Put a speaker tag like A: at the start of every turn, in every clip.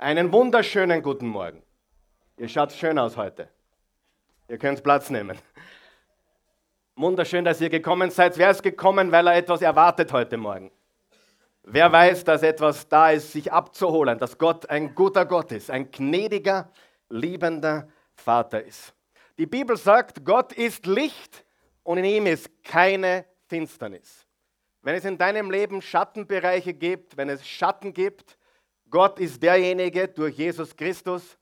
A: Einen wunderschönen guten Morgen. Ihr schaut schön aus heute. Ihr könnt Platz nehmen. Wunderschön, dass ihr gekommen seid. Wer ist gekommen, weil er etwas erwartet heute Morgen? Wer weiß, dass etwas da ist, sich abzuholen, dass Gott ein guter Gott ist, ein gnädiger, liebender Vater ist. Die Bibel sagt, Gott ist Licht und in ihm ist keine Finsternis. Wenn es in deinem Leben Schattenbereiche gibt, wenn es Schatten gibt, Gott ist derjenige durch Jesus Christus,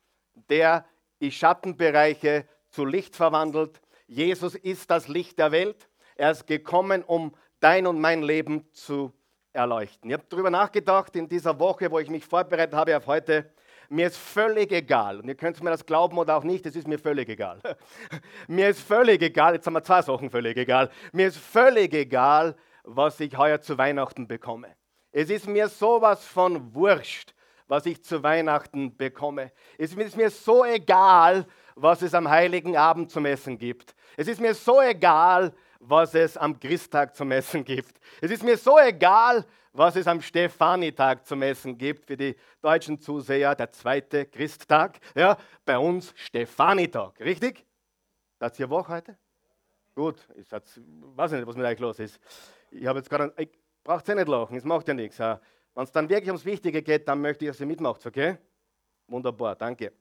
A: der die Schattenbereiche zu Licht verwandelt. Jesus ist das Licht der Welt. Er ist gekommen, um dein und mein Leben zu erleuchten. Ich habe darüber nachgedacht in dieser Woche, wo ich mich vorbereitet habe auf heute. Mir ist völlig egal, und ihr könnt mir das glauben oder auch nicht, es ist mir völlig egal. mir ist völlig egal, jetzt haben wir zwei Sachen völlig egal. Mir ist völlig egal, was ich heuer zu Weihnachten bekomme. Es ist mir sowas von wurscht, was ich zu Weihnachten bekomme. Es ist mir so egal, was es am heiligen Abend zum Essen gibt. Es ist mir so egal, was es am Christtag zum Essen gibt. Es ist mir so egal, was es am Stefanitag zum Essen gibt. Für die deutschen Zuseher der zweite Christtag. Ja, bei uns Stefanitag, richtig? Das hier Woche heute? Gut, ich weiß nicht, was mit euch los ist. Ich habe jetzt gerade, braucht ja nicht lachen, es macht ja nichts. Wenn es dann wirklich ums Wichtige geht, dann möchte ich, dass ihr mitmacht, okay? Wunderbar, danke.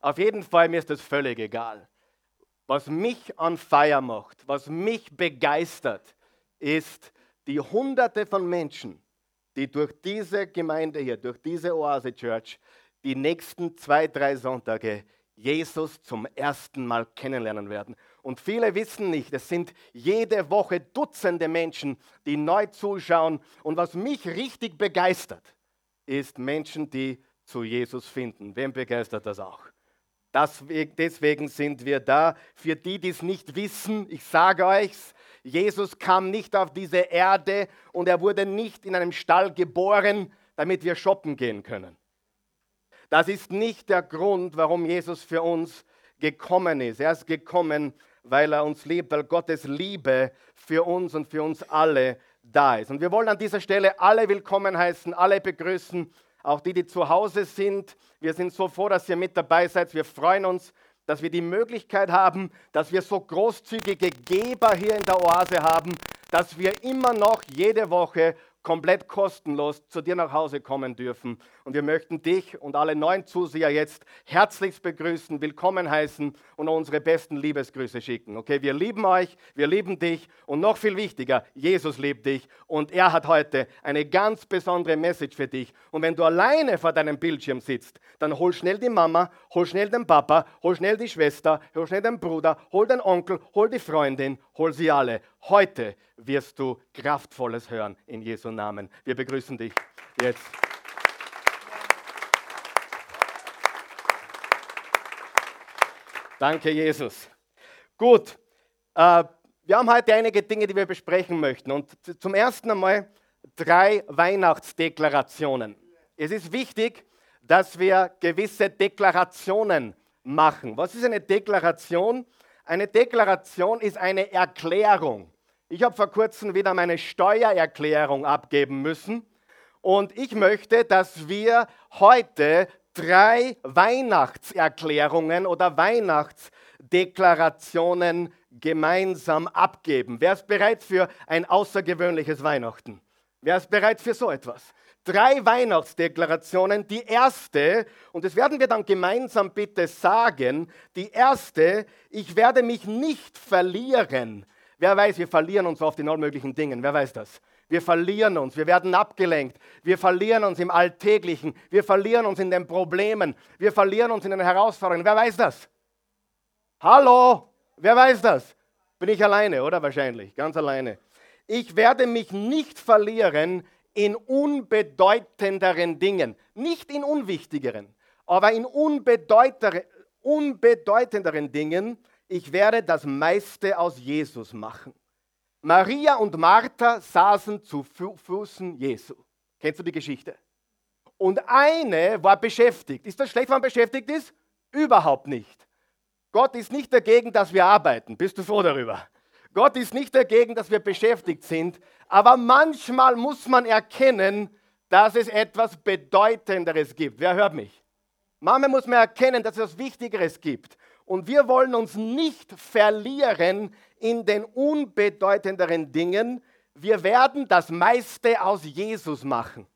A: Auf jeden Fall, mir ist das völlig egal. Was mich an Feier macht, was mich begeistert, ist die Hunderte von Menschen, die durch diese Gemeinde hier, durch diese Oase Church, die nächsten zwei, drei Sonntage Jesus zum ersten Mal kennenlernen werden. Und viele wissen nicht, es sind jede Woche Dutzende Menschen, die neu zuschauen. Und was mich richtig begeistert, ist Menschen, die zu Jesus finden. Wem begeistert das auch? Das, deswegen sind wir da. Für die, die es nicht wissen, ich sage euch's, Jesus kam nicht auf diese Erde und er wurde nicht in einem Stall geboren, damit wir shoppen gehen können. Das ist nicht der Grund, warum Jesus für uns gekommen ist. Er ist gekommen, weil er uns liebt, weil Gottes Liebe für uns und für uns alle da ist. Und wir wollen an dieser Stelle alle willkommen heißen, alle begrüßen, auch die, die zu Hause sind. Wir sind so froh, dass ihr mit dabei seid. Wir freuen uns, dass wir die Möglichkeit haben, dass wir so großzügige Geber hier in der Oase haben, dass wir immer noch jede Woche komplett kostenlos zu dir nach Hause kommen dürfen. Und wir möchten dich und alle neuen Zuseher jetzt herzlichst begrüßen, willkommen heißen und unsere besten Liebesgrüße schicken. Okay, wir lieben euch, wir lieben dich und noch viel wichtiger, Jesus liebt dich und er hat heute eine ganz besondere Message für dich. Und wenn du alleine vor deinem Bildschirm sitzt, dann hol schnell die Mama, hol schnell den Papa, hol schnell die Schwester, hol schnell den Bruder, hol den Onkel, hol die Freundin, hol sie alle. Heute wirst du Kraftvolles hören in Jesu Namen. Wir begrüßen dich jetzt. Danke, Jesus. Gut, äh, wir haben heute einige Dinge, die wir besprechen möchten. Und zum ersten einmal drei Weihnachtsdeklarationen. Es ist wichtig, dass wir gewisse Deklarationen machen. Was ist eine Deklaration? Eine Deklaration ist eine Erklärung. Ich habe vor kurzem wieder meine Steuererklärung abgeben müssen und ich möchte, dass wir heute drei Weihnachtserklärungen oder Weihnachtsdeklarationen gemeinsam abgeben. Wer ist bereit für ein außergewöhnliches Weihnachten? Wer ist bereit für so etwas? Drei Weihnachtsdeklarationen. Die erste, und das werden wir dann gemeinsam bitte sagen, die erste, ich werde mich nicht verlieren Wer weiß, wir verlieren uns oft in allen möglichen Dingen. Wer weiß das? Wir verlieren uns, wir werden abgelenkt, wir verlieren uns im Alltäglichen, wir verlieren uns in den Problemen, wir verlieren uns in den Herausforderungen. Wer weiß das? Hallo, wer weiß das? Bin ich alleine, oder wahrscheinlich? Ganz alleine. Ich werde mich nicht verlieren in unbedeutenderen Dingen, nicht in unwichtigeren, aber in unbedeutenderen Dingen, ich werde das meiste aus Jesus machen. Maria und Martha saßen zu Füßen Jesu. Kennst du die Geschichte? Und eine war beschäftigt. Ist das schlecht, wenn man beschäftigt ist? Überhaupt nicht. Gott ist nicht dagegen, dass wir arbeiten. Bist du froh darüber? Gott ist nicht dagegen, dass wir beschäftigt sind. Aber manchmal muss man erkennen, dass es etwas Bedeutenderes gibt. Wer hört mich? Manchmal muss man erkennen, dass es etwas Wichtigeres gibt. Und wir wollen uns nicht verlieren in den unbedeutenderen Dingen. Wir werden das meiste aus Jesus machen.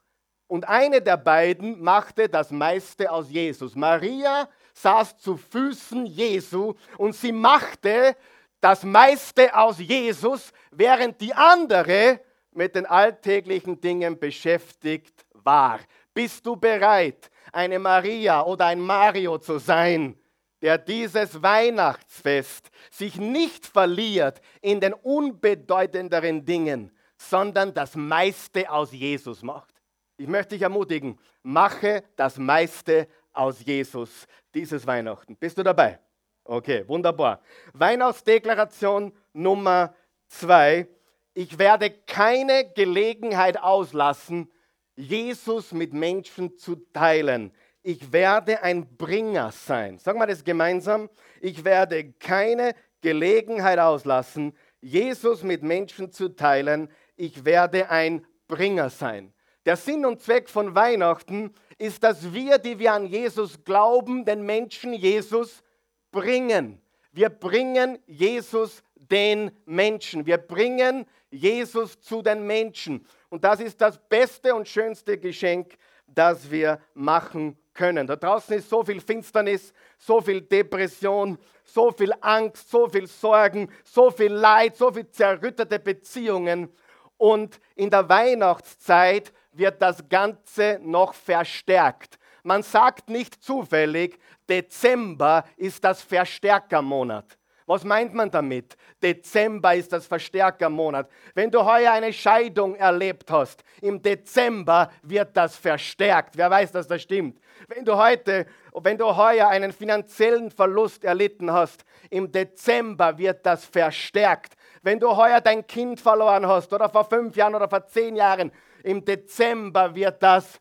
A: Und eine der beiden machte das meiste aus Jesus. Maria saß zu Füßen Jesu und sie machte das meiste aus Jesus, während die andere mit den alltäglichen Dingen beschäftigt war. Bist du bereit, eine Maria oder ein Mario zu sein, der dieses Weihnachtsfest sich nicht verliert in den unbedeutenderen Dingen, sondern das meiste aus Jesus macht? Ich möchte dich ermutigen, mache das meiste aus Jesus dieses Weihnachten. Bist du dabei? Okay, wunderbar. Weihnachtsdeklaration Nummer zwei. Ich werde keine Gelegenheit auslassen, Jesus mit Menschen zu teilen. Ich werde ein Bringer sein. Sagen wir das gemeinsam. Ich werde keine Gelegenheit auslassen, Jesus mit Menschen zu teilen. Ich werde ein Bringer sein. Der Sinn und Zweck von Weihnachten ist, dass wir, die wir an Jesus glauben, den Menschen Jesus bringen. Wir bringen Jesus den Menschen. Wir bringen Jesus zu den Menschen. Und das ist das beste und schönste Geschenk, das wir machen können. Da draußen ist so viel Finsternis, so viel Depression, so viel Angst, so viel Sorgen, so viel Leid, so viel zerrüttete Beziehungen. Und in der Weihnachtszeit wird das Ganze noch verstärkt. Man sagt nicht zufällig, Dezember ist das Verstärkermonat. Was meint man damit? Dezember ist das Verstärkermonat. Wenn du heuer eine Scheidung erlebt hast, im Dezember wird das verstärkt. Wer weiß, dass das stimmt? Wenn du heute, wenn du heuer einen finanziellen Verlust erlitten hast, im Dezember wird das verstärkt. Wenn du heuer dein Kind verloren hast oder vor fünf Jahren oder vor zehn Jahren, im Dezember wird das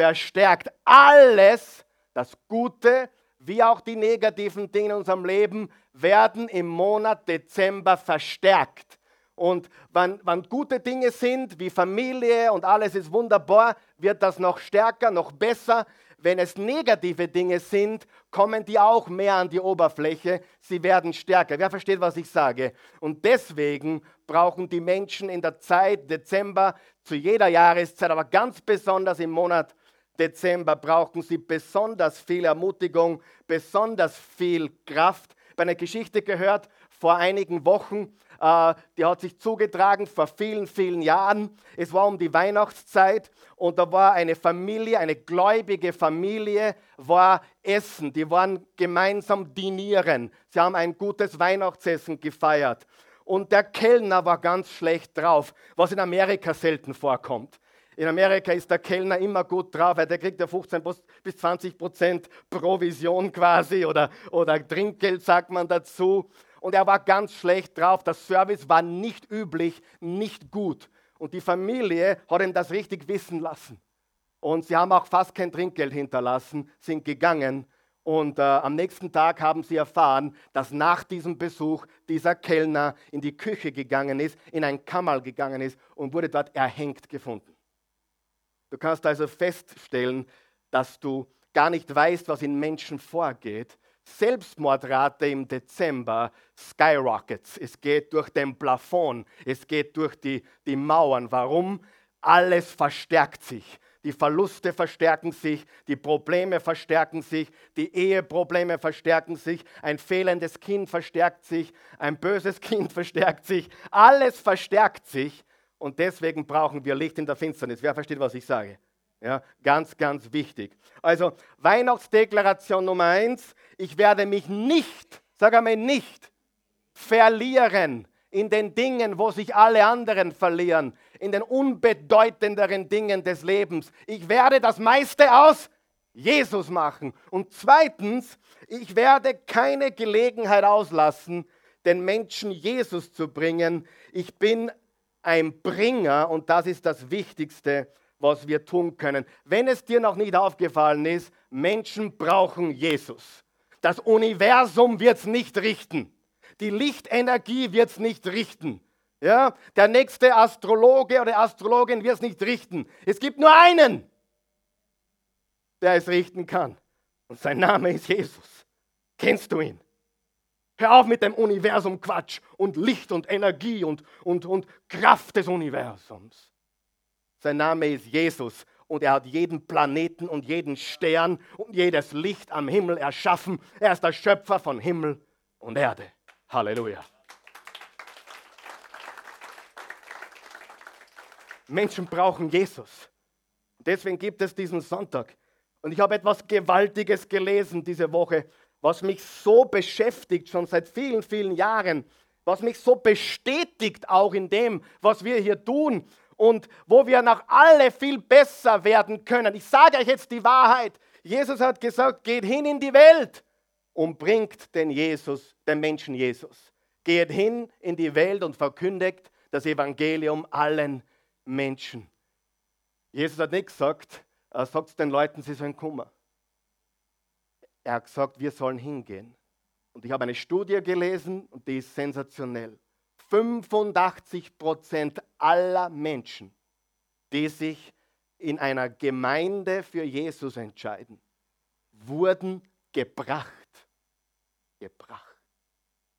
A: verstärkt. Alles, das Gute wie auch die negativen Dinge in unserem Leben, werden im Monat Dezember verstärkt. Und wenn, wenn, gute Dinge sind, wie Familie und alles ist wunderbar, wird das noch stärker, noch besser. Wenn es negative Dinge sind, kommen die auch mehr an die Oberfläche. Sie werden stärker. Wer versteht, was ich sage? Und deswegen brauchen die Menschen in der Zeit Dezember zu jeder Jahreszeit, aber ganz besonders im Monat Dezember brauchen sie besonders viel Ermutigung, besonders viel Kraft. Bei einer Geschichte gehört vor einigen Wochen, äh, die hat sich zugetragen vor vielen, vielen Jahren. Es war um die Weihnachtszeit und da war eine Familie, eine gläubige Familie, war Essen. Die waren gemeinsam dinieren. Sie haben ein gutes Weihnachtsessen gefeiert. Und der Kellner war ganz schlecht drauf, was in Amerika selten vorkommt. In Amerika ist der Kellner immer gut drauf, weil der kriegt ja 15 bis 20 Prozent Provision quasi oder, oder Trinkgeld sagt man dazu und er war ganz schlecht drauf. Der Service war nicht üblich, nicht gut. Und die Familie hat ihm das richtig wissen lassen. Und sie haben auch fast kein Trinkgeld hinterlassen, sind gegangen. Und äh, am nächsten Tag haben sie erfahren, dass nach diesem Besuch dieser Kellner in die Küche gegangen ist, in ein Kammerl gegangen ist und wurde dort erhängt gefunden. Du kannst also feststellen, dass du gar nicht weißt, was in Menschen vorgeht, Selbstmordrate im Dezember skyrockets. Es geht durch den Plafond, es geht durch die, die Mauern. Warum? Alles verstärkt sich. Die Verluste verstärken sich, die Probleme verstärken sich, die Eheprobleme verstärken sich, ein fehlendes Kind verstärkt sich, ein böses Kind verstärkt sich, alles verstärkt sich und deswegen brauchen wir Licht in der Finsternis. Wer versteht, was ich sage? Ja, ganz, ganz wichtig. Also Weihnachtsdeklaration Nummer eins, ich werde mich nicht, sag einmal nicht, verlieren in den Dingen, wo sich alle anderen verlieren, in den unbedeutenderen Dingen des Lebens. Ich werde das meiste aus Jesus machen. Und zweitens, ich werde keine Gelegenheit auslassen, den Menschen Jesus zu bringen. Ich bin ein Bringer und das ist das Wichtigste was wir tun können. Wenn es dir noch nicht aufgefallen ist, Menschen brauchen Jesus. Das Universum wird es nicht richten. Die Lichtenergie wird es nicht richten. Ja, der nächste Astrologe oder Astrologin wird es nicht richten. Es gibt nur einen, der es richten kann. Und sein Name ist Jesus. Kennst du ihn? Hör auf mit dem Universum Quatsch und Licht und Energie und, und, und Kraft des Universums. Sein Name ist Jesus und er hat jeden Planeten und jeden Stern und jedes Licht am Himmel erschaffen. Er ist der Schöpfer von Himmel und Erde. Halleluja. Menschen brauchen Jesus. Deswegen gibt es diesen Sonntag. Und ich habe etwas Gewaltiges gelesen diese Woche, was mich so beschäftigt, schon seit vielen, vielen Jahren, was mich so bestätigt auch in dem, was wir hier tun und wo wir nach alle viel besser werden können. Ich sage euch jetzt die Wahrheit. Jesus hat gesagt, geht hin in die Welt und bringt den Jesus, den Menschen Jesus. Geht hin in die Welt und verkündigt das Evangelium allen Menschen. Jesus hat nicht gesagt, sagt den Leuten, sie sollen kommen. Er hat gesagt, wir sollen hingehen. Und ich habe eine Studie gelesen und die ist sensationell. 85 Prozent aller Menschen, die sich in einer Gemeinde für Jesus entscheiden, wurden gebracht. Gebracht.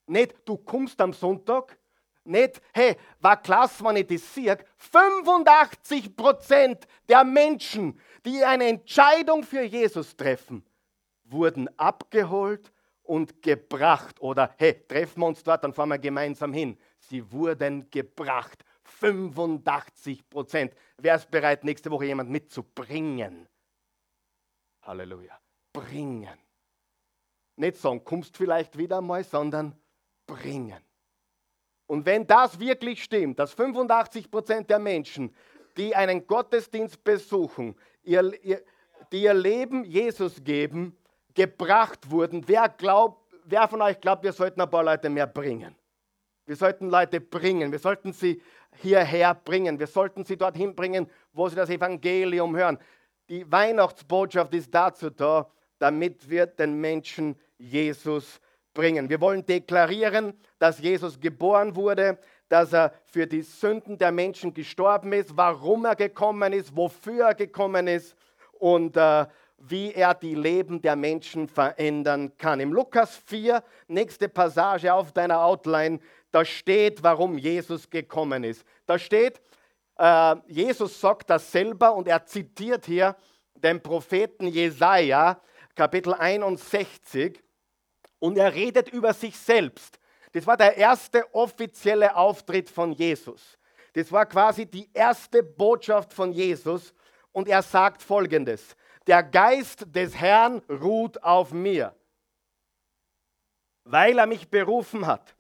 A: Nicht, du kommst am Sonntag, nicht, hey, war klasse, wenn ich das sehe. 85 Prozent der Menschen, die eine Entscheidung für Jesus treffen, wurden abgeholt und gebracht. Oder hey, treffen wir uns dort, dann fahren wir gemeinsam hin. Sie wurden gebracht. 85 Prozent. Wer ist bereit, nächste Woche jemand mitzubringen? Halleluja. Bringen. Nicht sagen, kommst vielleicht wieder mal, sondern bringen. Und wenn das wirklich stimmt, dass 85 Prozent der Menschen, die einen Gottesdienst besuchen, ihr, ihr, die ihr Leben Jesus geben, gebracht wurden, wer, glaubt, wer von euch glaubt, wir sollten ein paar Leute mehr bringen? Wir sollten Leute bringen, wir sollten sie hierher bringen, wir sollten sie dorthin bringen, wo sie das Evangelium hören. Die Weihnachtsbotschaft ist dazu da, damit wir den Menschen Jesus bringen. Wir wollen deklarieren, dass Jesus geboren wurde, dass er für die Sünden der Menschen gestorben ist, warum er gekommen ist, wofür er gekommen ist und äh, wie er die Leben der Menschen verändern kann. Im Lukas 4, nächste Passage auf deiner Outline, da steht, warum Jesus gekommen ist. Da steht, äh, Jesus sagt das selber und er zitiert hier den Propheten Jesaja, Kapitel 61. Und er redet über sich selbst. Das war der erste offizielle Auftritt von Jesus. Das war quasi die erste Botschaft von Jesus. Und er sagt folgendes. Der Geist des Herrn ruht auf mir, weil er mich berufen hat.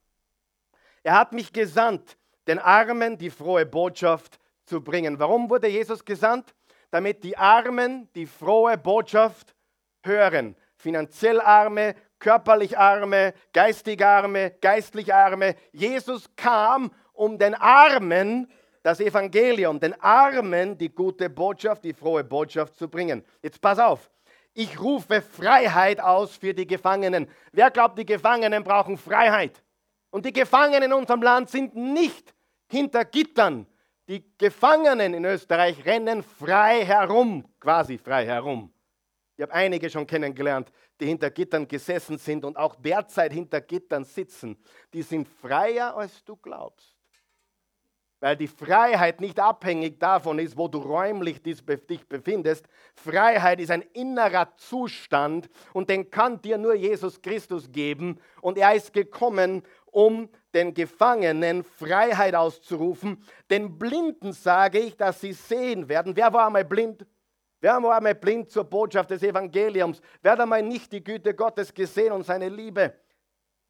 A: Er hat mich gesandt, den Armen die frohe Botschaft zu bringen. Warum wurde Jesus gesandt? Damit die Armen die frohe Botschaft hören. Finanziell Arme, körperlich Arme, geistig Arme, geistlich Arme. Jesus kam, um den Armen das Evangelium, den Armen die gute Botschaft, die frohe Botschaft zu bringen. Jetzt pass auf. Ich rufe Freiheit aus für die Gefangenen. Wer glaubt, die Gefangenen brauchen Freiheit? Und die Gefangenen in unserem Land sind nicht hinter Gittern. Die Gefangenen in Österreich rennen frei herum, quasi frei herum. Ich habe einige schon kennengelernt, die hinter Gittern gesessen sind und auch derzeit hinter Gittern sitzen. Die sind freier, als du glaubst. Weil die Freiheit nicht abhängig davon ist, wo du räumlich dich befindest. Freiheit ist ein innerer Zustand und den kann dir nur Jesus Christus geben. Und er ist gekommen, um den Gefangenen Freiheit auszurufen. Den Blinden sage ich, dass sie sehen werden. Wer war einmal blind? Wer war einmal blind zur Botschaft des Evangeliums? Wer hat einmal nicht die Güte Gottes gesehen und seine Liebe?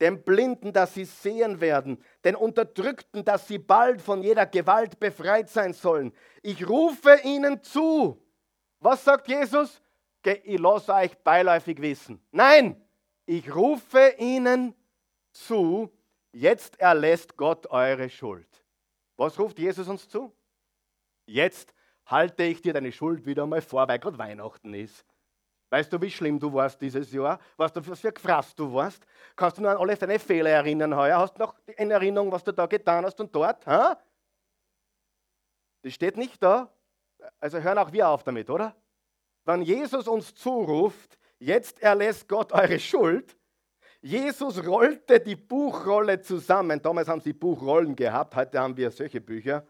A: Den Blinden, dass sie sehen werden, den Unterdrückten, dass sie bald von jeder Gewalt befreit sein sollen. Ich rufe ihnen zu. Was sagt Jesus? Ich lasse euch beiläufig wissen. Nein, ich rufe ihnen zu. Jetzt erlässt Gott eure Schuld. Was ruft Jesus uns zu? Jetzt halte ich dir deine Schuld wieder mal vor, weil gerade Weihnachten ist. Weißt du, wie schlimm du warst dieses Jahr? Weißt du, was für gefrasst du warst? Kannst du nur an alle deine Fehler erinnern heuer? Hast du noch in Erinnerung, was du da getan hast und dort? Ha? Das steht nicht da. Also hören auch wir auf damit, oder? Wenn Jesus uns zuruft, jetzt erlässt Gott eure Schuld, Jesus rollte die Buchrolle zusammen. Damals haben sie Buchrollen gehabt, heute haben wir solche Bücher.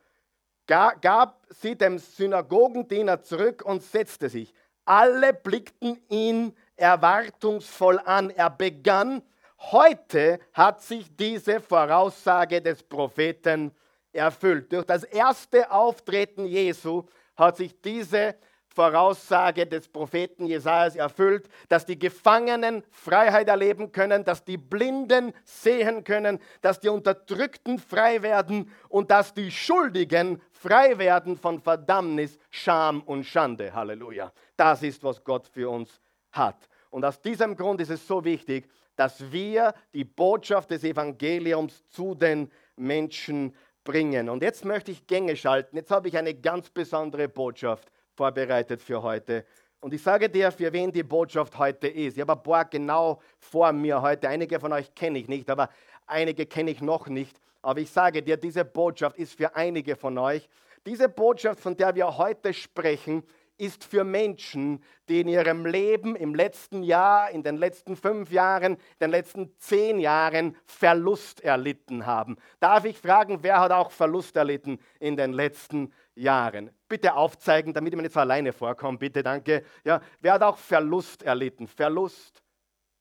A: Gab sie dem Synagogendiener zurück und setzte sich. Alle blickten ihn erwartungsvoll an. Er begann, heute hat sich diese Voraussage des Propheten erfüllt. Durch das erste Auftreten Jesu hat sich diese Voraussage des Propheten Jesajas erfüllt, dass die Gefangenen Freiheit erleben können, dass die Blinden sehen können, dass die Unterdrückten frei werden und dass die Schuldigen frei werden von Verdammnis, Scham und Schande. Halleluja. Das ist, was Gott für uns hat. Und aus diesem Grund ist es so wichtig, dass wir die Botschaft des Evangeliums zu den Menschen bringen. Und jetzt möchte ich Gänge schalten. Jetzt habe ich eine ganz besondere Botschaft vorbereitet für heute. Und ich sage dir, für wen die Botschaft heute ist. Ich habe ein paar genau vor mir heute. Einige von euch kenne ich nicht, aber einige kenne ich noch nicht. Aber ich sage dir, diese Botschaft ist für einige von euch. Diese Botschaft, von der wir heute sprechen, ist für Menschen, die in ihrem Leben im letzten Jahr, in den letzten fünf Jahren, in den letzten zehn Jahren Verlust erlitten haben. Darf ich fragen, wer hat auch Verlust erlitten in den letzten Jahren? Bitte aufzeigen, damit ich mir nicht so alleine vorkomme, bitte, danke. Ja, wer hat auch Verlust erlitten? Verlust.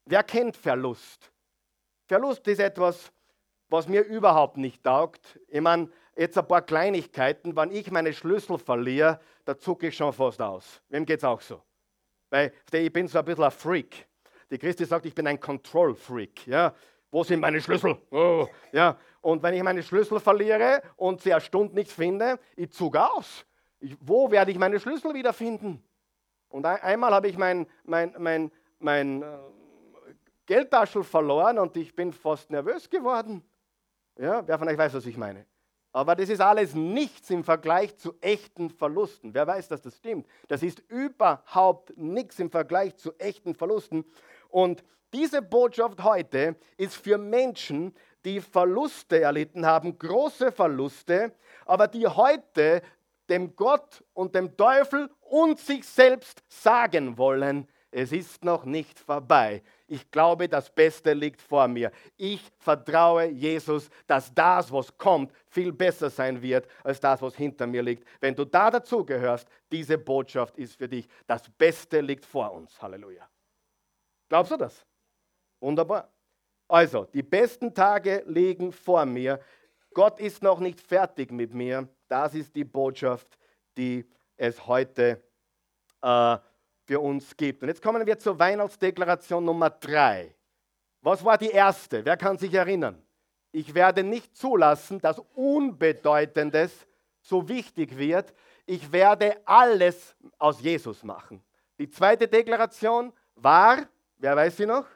A: Wer kennt Verlust? Verlust ist etwas, was mir überhaupt nicht taugt. Ich meine, jetzt ein paar Kleinigkeiten. Wenn ich meine Schlüssel verliere, da zucke ich schon fast aus. Wem geht es auch so? Weil ich bin so ein bisschen ein Freak. Die Christi sagt, ich bin ein Control-Freak. Ja? Wo sind meine Schlüssel? Oh, ja. Und wenn ich meine Schlüssel verliere und sie eine Stunde nichts finde, ich zucke aus. Ich, wo werde ich meine Schlüssel wiederfinden? Und ein, einmal habe ich mein, mein, mein, mein äh, Geldtaschel verloren und ich bin fast nervös geworden. Ja, wer von euch weiß, was ich meine? Aber das ist alles nichts im Vergleich zu echten Verlusten. Wer weiß, dass das stimmt? Das ist überhaupt nichts im Vergleich zu echten Verlusten. Und diese Botschaft heute ist für Menschen, die Verluste erlitten haben, große Verluste, aber die heute dem Gott und dem Teufel und sich selbst sagen wollen, es ist noch nicht vorbei. Ich glaube, das Beste liegt vor mir. Ich vertraue Jesus, dass das, was kommt, viel besser sein wird als das, was hinter mir liegt. Wenn du da dazugehörst, diese Botschaft ist für dich. Das Beste liegt vor uns. Halleluja. Glaubst du das? Wunderbar. Also, die besten Tage liegen vor mir. Gott ist noch nicht fertig mit mir. Das ist die Botschaft, die es heute äh, für uns gibt. Und jetzt kommen wir zur Weihnachtsdeklaration Nummer drei. Was war die erste? Wer kann sich erinnern? Ich werde nicht zulassen, dass Unbedeutendes so wichtig wird. Ich werde alles aus Jesus machen. Die zweite Deklaration war, wer weiß sie noch?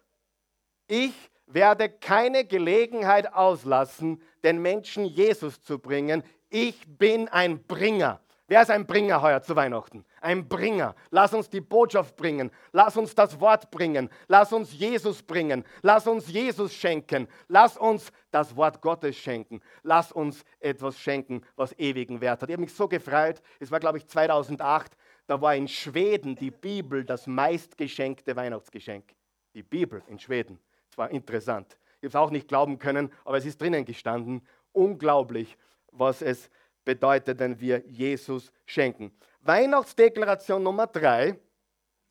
A: Ich werde keine Gelegenheit auslassen, den Menschen Jesus zu bringen. Ich bin ein Bringer. Wer ist ein Bringer heuer zu Weihnachten? Ein Bringer. Lass uns die Botschaft bringen. Lass uns das Wort bringen. Lass uns Jesus bringen. Lass uns Jesus schenken. Lass uns das Wort Gottes schenken. Lass uns etwas schenken, was ewigen Wert hat. Ich habe mich so gefreut. Es war, glaube ich, 2008. Da war in Schweden die Bibel das meistgeschenkte Weihnachtsgeschenk. Die Bibel in Schweden. Es war interessant. Ich habe es auch nicht glauben können, aber es ist drinnen gestanden. Unglaublich, was es ist bedeutet, wenn wir Jesus schenken. Weihnachtsdeklaration Nummer drei,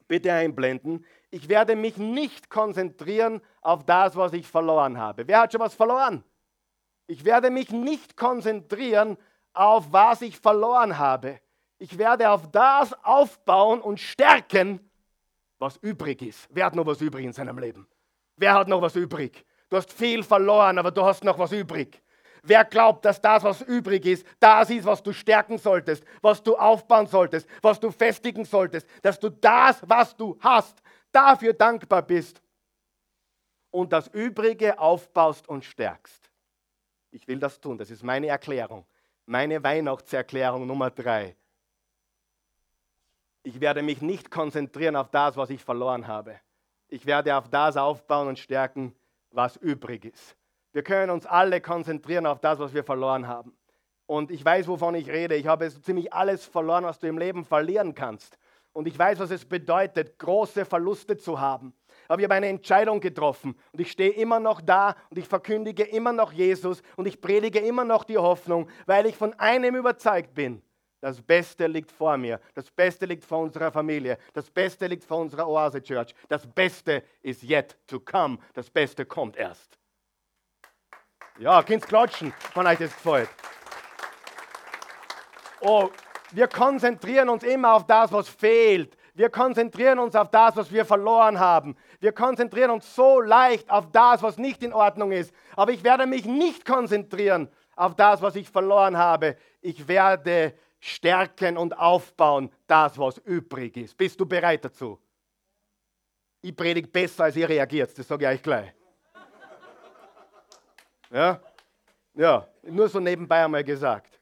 A: bitte einblenden. Ich werde mich nicht konzentrieren auf das, was ich verloren habe. Wer hat schon was verloren? Ich werde mich nicht konzentrieren auf was ich verloren habe. Ich werde auf das aufbauen und stärken, was übrig ist. Wer hat noch was übrig in seinem Leben? Wer hat noch was übrig? Du hast viel verloren, aber du hast noch was übrig. Wer glaubt, dass das, was übrig ist, das ist, was du stärken solltest, was du aufbauen solltest, was du festigen solltest, dass du das, was du hast, dafür dankbar bist und das Übrige aufbaust und stärkst. Ich will das tun, das ist meine Erklärung, meine Weihnachtserklärung Nummer drei. Ich werde mich nicht konzentrieren auf das, was ich verloren habe. Ich werde auf das aufbauen und stärken, was übrig ist. Wir können uns alle konzentrieren auf das, was wir verloren haben. Und ich weiß, wovon ich rede. Ich habe ziemlich alles verloren, was du im Leben verlieren kannst. Und ich weiß, was es bedeutet, große Verluste zu haben. Aber ich habe eine Entscheidung getroffen und ich stehe immer noch da und ich verkündige immer noch Jesus und ich predige immer noch die Hoffnung, weil ich von einem überzeugt bin. Das Beste liegt vor mir. Das Beste liegt vor unserer Familie. Das Beste liegt vor unserer Oase Church. Das Beste ist yet to come. Das Beste kommt erst. Ja, Kind klatschen, wenn euch das gefällt. Oh, wir konzentrieren uns immer auf das, was fehlt. Wir konzentrieren uns auf das, was wir verloren haben. Wir konzentrieren uns so leicht auf das, was nicht in Ordnung ist. Aber ich werde mich nicht konzentrieren auf das, was ich verloren habe. Ich werde stärken und aufbauen, das, was übrig ist. Bist du bereit dazu? Ich predige besser, als ihr reagiert, das sage ich euch gleich. Ja? Ja, nur so nebenbei einmal gesagt.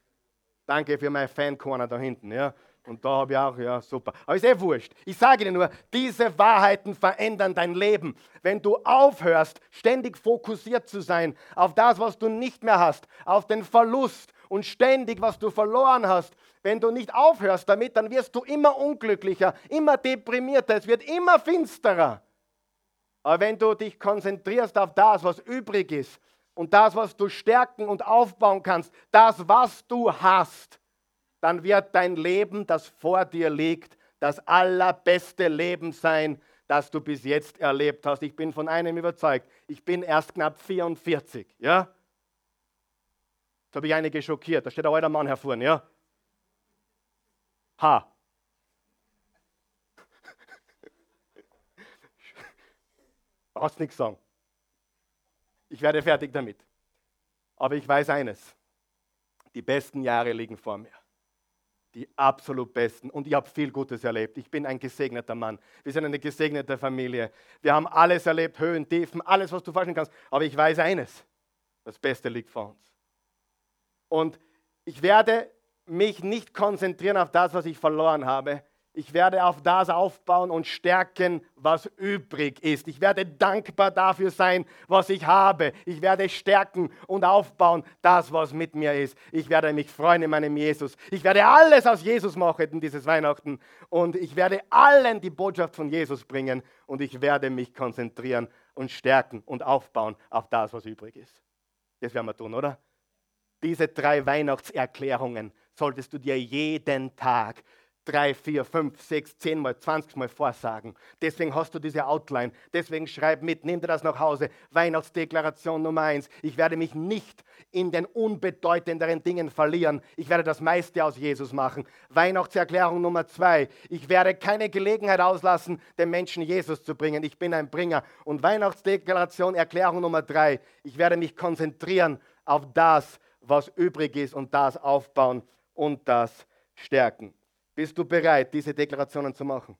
A: Danke für mein Fan-Corner da hinten. Ja? Und da habe ich auch, ja, super. Aber ist eh wurscht. Ich sage dir nur, diese Wahrheiten verändern dein Leben. Wenn du aufhörst, ständig fokussiert zu sein auf das, was du nicht mehr hast, auf den Verlust und ständig, was du verloren hast, wenn du nicht aufhörst damit, dann wirst du immer unglücklicher, immer deprimierter, es wird immer finsterer. Aber wenn du dich konzentrierst auf das, was übrig ist, und das, was du stärken und aufbauen kannst, das, was du hast, dann wird dein Leben, das vor dir liegt, das allerbeste Leben sein, das du bis jetzt erlebt hast. Ich bin von einem überzeugt. Ich bin erst knapp 44. Ja? Jetzt habe ich einige schockiert. Da steht ein alter Mann hervor. Ja? Ha. Brauchst nichts sagen. Ich werde fertig damit. Aber ich weiß eines. Die besten Jahre liegen vor mir. Die absolut besten. Und ich habe viel Gutes erlebt. Ich bin ein gesegneter Mann. Wir sind eine gesegnete Familie. Wir haben alles erlebt, Höhen, Tiefen, alles, was du vorstellen kannst. Aber ich weiß eines. Das Beste liegt vor uns. Und ich werde mich nicht konzentrieren auf das, was ich verloren habe, ich werde auf das aufbauen und stärken, was übrig ist. Ich werde dankbar dafür sein, was ich habe. Ich werde stärken und aufbauen, das, was mit mir ist. Ich werde mich freuen in meinem Jesus. Ich werde alles aus Jesus machen dieses Weihnachten. Und ich werde allen die Botschaft von Jesus bringen. Und ich werde mich konzentrieren und stärken und aufbauen auf das, was übrig ist. Das werden wir tun, oder? Diese drei Weihnachtserklärungen solltest du dir jeden Tag drei, vier, fünf, sechs, zehn Mal, zwanzig Mal vorsagen. Deswegen hast du diese Outline. Deswegen schreib mit, nimm dir das nach Hause. Weihnachtsdeklaration Nummer eins. Ich werde mich nicht in den unbedeutenderen Dingen verlieren. Ich werde das meiste aus Jesus machen. Weihnachtserklärung Nummer zwei. Ich werde keine Gelegenheit auslassen, den Menschen Jesus zu bringen. Ich bin ein Bringer. Und Weihnachtsdeklaration, Erklärung Nummer drei. Ich werde mich konzentrieren auf das, was übrig ist und das aufbauen und das stärken. Bist du bereit, diese Deklarationen zu machen?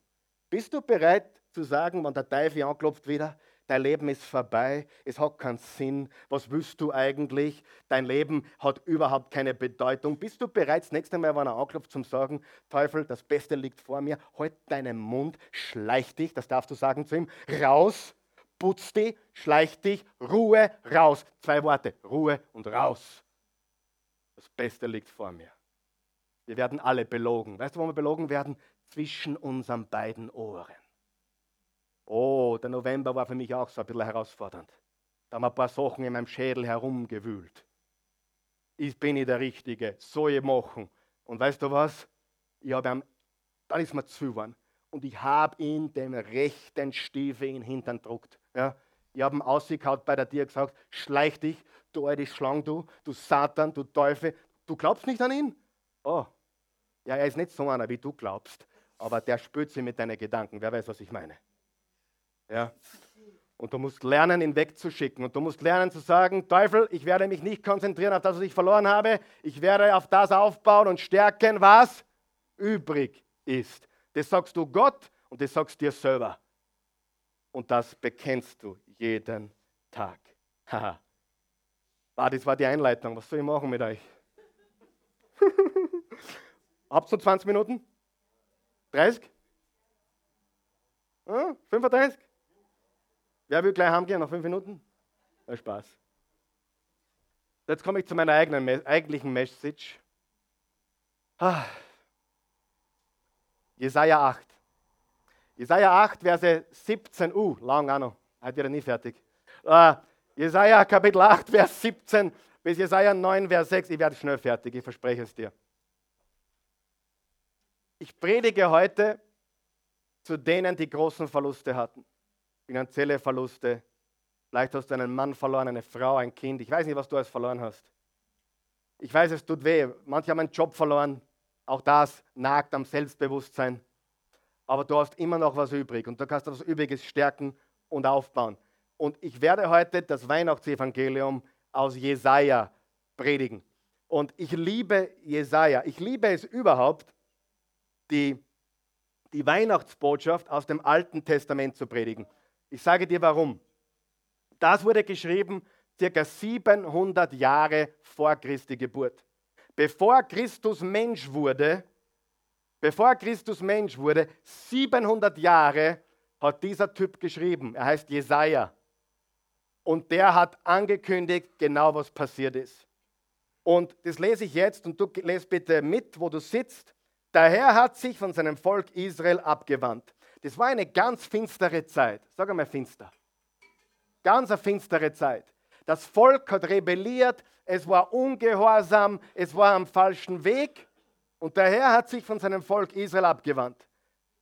A: Bist du bereit zu sagen, wenn der Teufel anklopft wieder, dein Leben ist vorbei, es hat keinen Sinn, was willst du eigentlich? Dein Leben hat überhaupt keine Bedeutung. Bist du bereit, das nächste Mal, wenn er anklopft, zu sagen, Teufel, das Beste liegt vor mir, halt deinen Mund, schleich dich, das darfst du sagen zu ihm, raus, putz dich, schleich dich, Ruhe, raus. Zwei Worte, Ruhe und raus. Das Beste liegt vor mir. Wir werden alle belogen. Weißt du, wo wir belogen werden? Zwischen unseren beiden Ohren. Oh, der November war für mich auch so ein bisschen herausfordernd. Da haben ein paar Sachen in meinem Schädel herumgewühlt. Ich bin nicht der Richtige, soll ich machen. Und weißt du was? Ich habe ihm, dann ist mir zu. Und ich habe ihn den rechten Stiefel in den Hintern gedruckt. Ja? Ich habe ihn ausgekaut bei der Tür gesagt, schleich dich, du alte Schlange, du, du Satan, du Teufel. Du glaubst nicht an ihn? Oh, ja, er ist nicht so einer, wie du glaubst, aber der spürt sie mit deinen Gedanken. Wer weiß, was ich meine? Ja. Und du musst lernen, ihn wegzuschicken. Und du musst lernen zu sagen, Teufel, ich werde mich nicht konzentrieren auf das, was ich verloren habe. Ich werde auf das aufbauen und stärken, was übrig ist. Das sagst du Gott und das sagst dir selber. Und das bekennst du jeden Tag. Haha. ah, das war die Einleitung. Was soll ich machen mit euch? Habt ihr 20 Minuten? 30? Hm? 35? Wer will gleich heimgehen, nach fünf Minuten? Ja, Spaß. Jetzt komme ich zu meiner eigenen, eigentlichen Message. Ah. Jesaja 8. Jesaja 8, Verse 17, uh, lang auch noch, heute wieder nie fertig. Uh, Jesaja Kapitel 8, Vers 17 bis Jesaja 9, Vers 6, ich werde schnell fertig, ich verspreche es dir. Ich predige heute zu denen, die großen Verluste hatten, finanzielle Verluste. Vielleicht hast du einen Mann verloren, eine Frau, ein Kind. Ich weiß nicht, was du alles verloren hast. Ich weiß, es tut weh. Manche haben einen Job verloren. Auch das nagt am Selbstbewusstsein. Aber du hast immer noch was übrig und du kannst etwas Übriges stärken und aufbauen. Und ich werde heute das Weihnachtsevangelium aus Jesaja predigen. Und ich liebe Jesaja. Ich liebe es überhaupt, die, die Weihnachtsbotschaft aus dem Alten Testament zu predigen. Ich sage dir warum. Das wurde geschrieben circa 700 Jahre vor Christi Geburt. Bevor Christus Mensch wurde, bevor Christus Mensch wurde, 700 Jahre hat dieser Typ geschrieben. Er heißt Jesaja. Und der hat angekündigt, genau was passiert ist. Und das lese ich jetzt und du lest bitte mit, wo du sitzt. Der Herr hat sich von seinem Volk Israel abgewandt. Das war eine ganz finstere Zeit. Sag einmal finster. Ganz eine finstere Zeit. Das Volk hat rebelliert, es war ungehorsam, es war am falschen Weg und der Herr hat sich von seinem Volk Israel abgewandt.